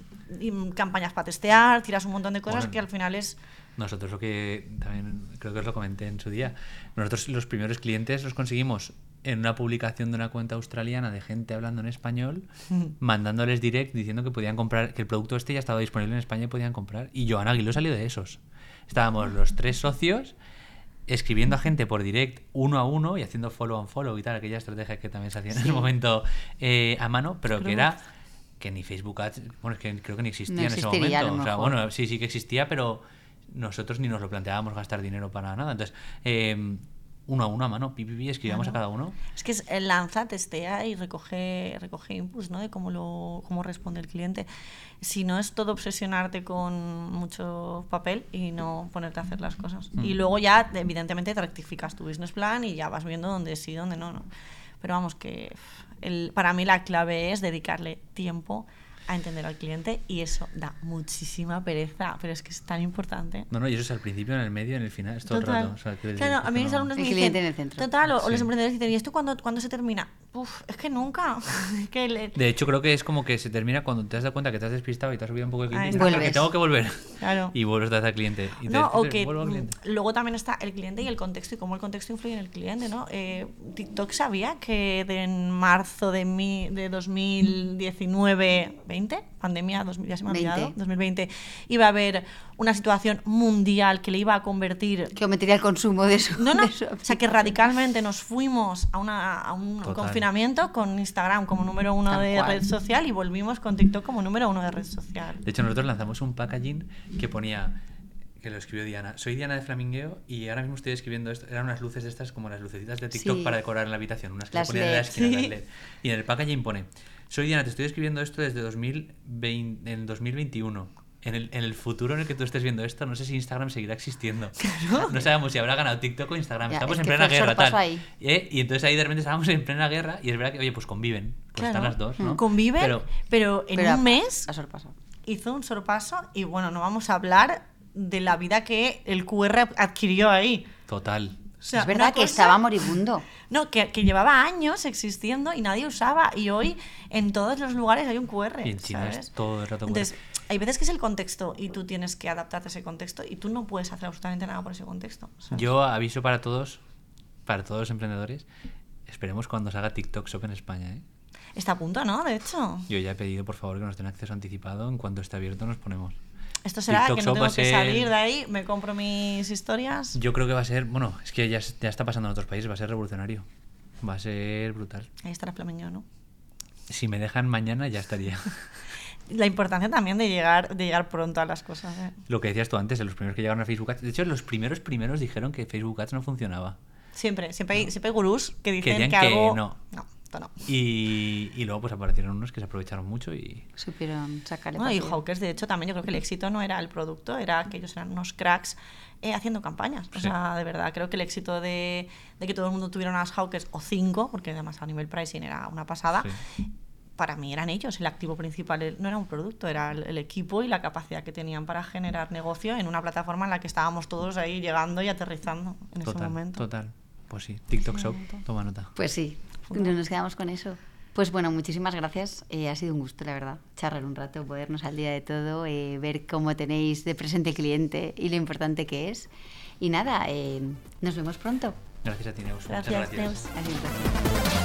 campañas para testear, tiras un montón de cosas que al final es... Nosotros lo que también creo que os lo comenté en su día, nosotros los primeros clientes los conseguimos en una publicación de una cuenta australiana de gente hablando en español, mandándoles direct diciendo que podían comprar, que el producto este ya estaba disponible en España y podían comprar. Y Joan Aguiló salió de esos. Estábamos los tres socios escribiendo a gente por direct uno a uno y haciendo follow and follow y tal, aquella estrategia que también se hacía en el momento eh, a mano, pero que era que ni Facebook Ads, bueno, es que creo que ni existía en ese momento. O sea, bueno, sí, sí que existía, pero nosotros ni nos lo planteábamos gastar dinero para nada. Entonces, eh, uno a uno a mano, pipi, escribíamos a cada uno. Es que es, lanza, testea y recoge, recoge inputs, ¿no? De cómo, lo, cómo responde el cliente. Si no es todo obsesionarte con mucho papel y no ponerte a hacer las cosas. Y mm. luego ya, evidentemente, te rectificas tu business plan y ya vas viendo dónde sí, dónde no, no. Pero vamos, que el, para mí la clave es dedicarle tiempo a entender al cliente y eso da muchísima pereza, pero es que es tan importante. No, no, y eso es al principio, en el medio, en el final, es todo el rato. claro, a mí mis alumnos me dicen, cliente en el centro. Total, o, los emprendedores dicen, ¿y esto cuándo, cuándo se termina? Uf, es que nunca. De hecho, creo que es como que se termina cuando te das cuenta que te has despistado y te has subido un poco el cliente. y que tengo que volver. Claro. Y vuelves a dar al cliente. Y no, o que luego también está el cliente y el contexto y cómo el contexto influye en el cliente, ¿no? Eh, TikTok sabía que en marzo de, mi, de 2019, 20, pandemia, ya se me ha olvidado, 2020, iba a haber una situación mundial que le iba a convertir... Que aumentaría el consumo de eso. No, no, o sea, que radicalmente nos fuimos a, una, a un confinamiento con Instagram como número uno de red social y volvimos con TikTok como número uno de red social. De hecho, nosotros lanzamos un packaging que ponía que lo escribió Diana. Soy Diana de Flamingueo y ahora mismo estoy escribiendo esto. Eran unas luces de estas como las lucecitas de TikTok para decorar en la habitación, unas que las ponían en la esquina. Y en el packaging pone, soy Diana, te estoy escribiendo esto desde 2020, en 2021 en el, en el, futuro en el que tú estés viendo esto, no sé si Instagram seguirá existiendo. No sabemos si habrá ganado TikTok o Instagram. estamos en plena guerra. Tal. ¿Eh? Y entonces ahí de repente estábamos en plena guerra y es verdad que, oye, pues conviven. Pues están las dos, ¿no? Conviven, pero, en un mes hizo un sorpaso y bueno, no vamos a hablar de la vida que el QR adquirió ahí. Total. es verdad que estaba moribundo. No, que, que, llevaba años existiendo y nadie usaba. Y hoy en todos los lugares hay un QR. Y en China es todo el rato Entonces, hay veces que es el contexto y tú tienes que adaptarte a ese contexto y tú no puedes hacer absolutamente nada por ese contexto. Yo aviso para todos, para todos los emprendedores, esperemos cuando salga TikTok Shop en España. ¿eh? Está a punto, ¿no? De hecho. Yo ya he pedido, por favor, que nos den acceso anticipado. En cuanto esté abierto, nos ponemos. Esto será que no tengo que salir de ahí, me compro mis historias. Yo creo que va a ser, bueno, es que ya, ya está pasando en otros países, va a ser revolucionario. Va a ser brutal. Ahí estará Flamengo, ¿no? Si me dejan mañana, ya estaría. la importancia también de llegar, de llegar pronto a las cosas. ¿eh? Lo que decías tú antes, de los primeros que llegaron a Facebook Ads. De hecho, los primeros primeros dijeron que Facebook Ads no funcionaba. Siempre, siempre hay, siempre gurús que dicen que, algo... no. No, no. Y, y, luego pues aparecieron unos que se aprovecharon mucho y... Supieron sacarle Y Hawkers, de hecho, también yo creo que el éxito no era el producto, era que ellos eran unos cracks eh, haciendo campañas. O sea, de verdad, creo que el éxito de, de, que todo el mundo tuviera unas Hawkers o cinco, porque además a nivel pricing era una pasada, para mí eran ellos el activo principal, no era un producto, era el, equipo y la capacidad que tenían para generar negocio en una plataforma en la que estábamos todos ahí llegando y aterrizando en ese momento. Total, pues sí, TikTok Shop, toma nota. Pues sí, nos quedamos con eso. Pues bueno, muchísimas gracias. Eh, ha sido un gusto, la verdad, charlar un rato, podernos al día de todo, eh, ver cómo tenéis de presente cliente y lo importante que es. Y nada, eh, nos vemos pronto. Gracias a ti, Neus. Gracias, Muchas gracias.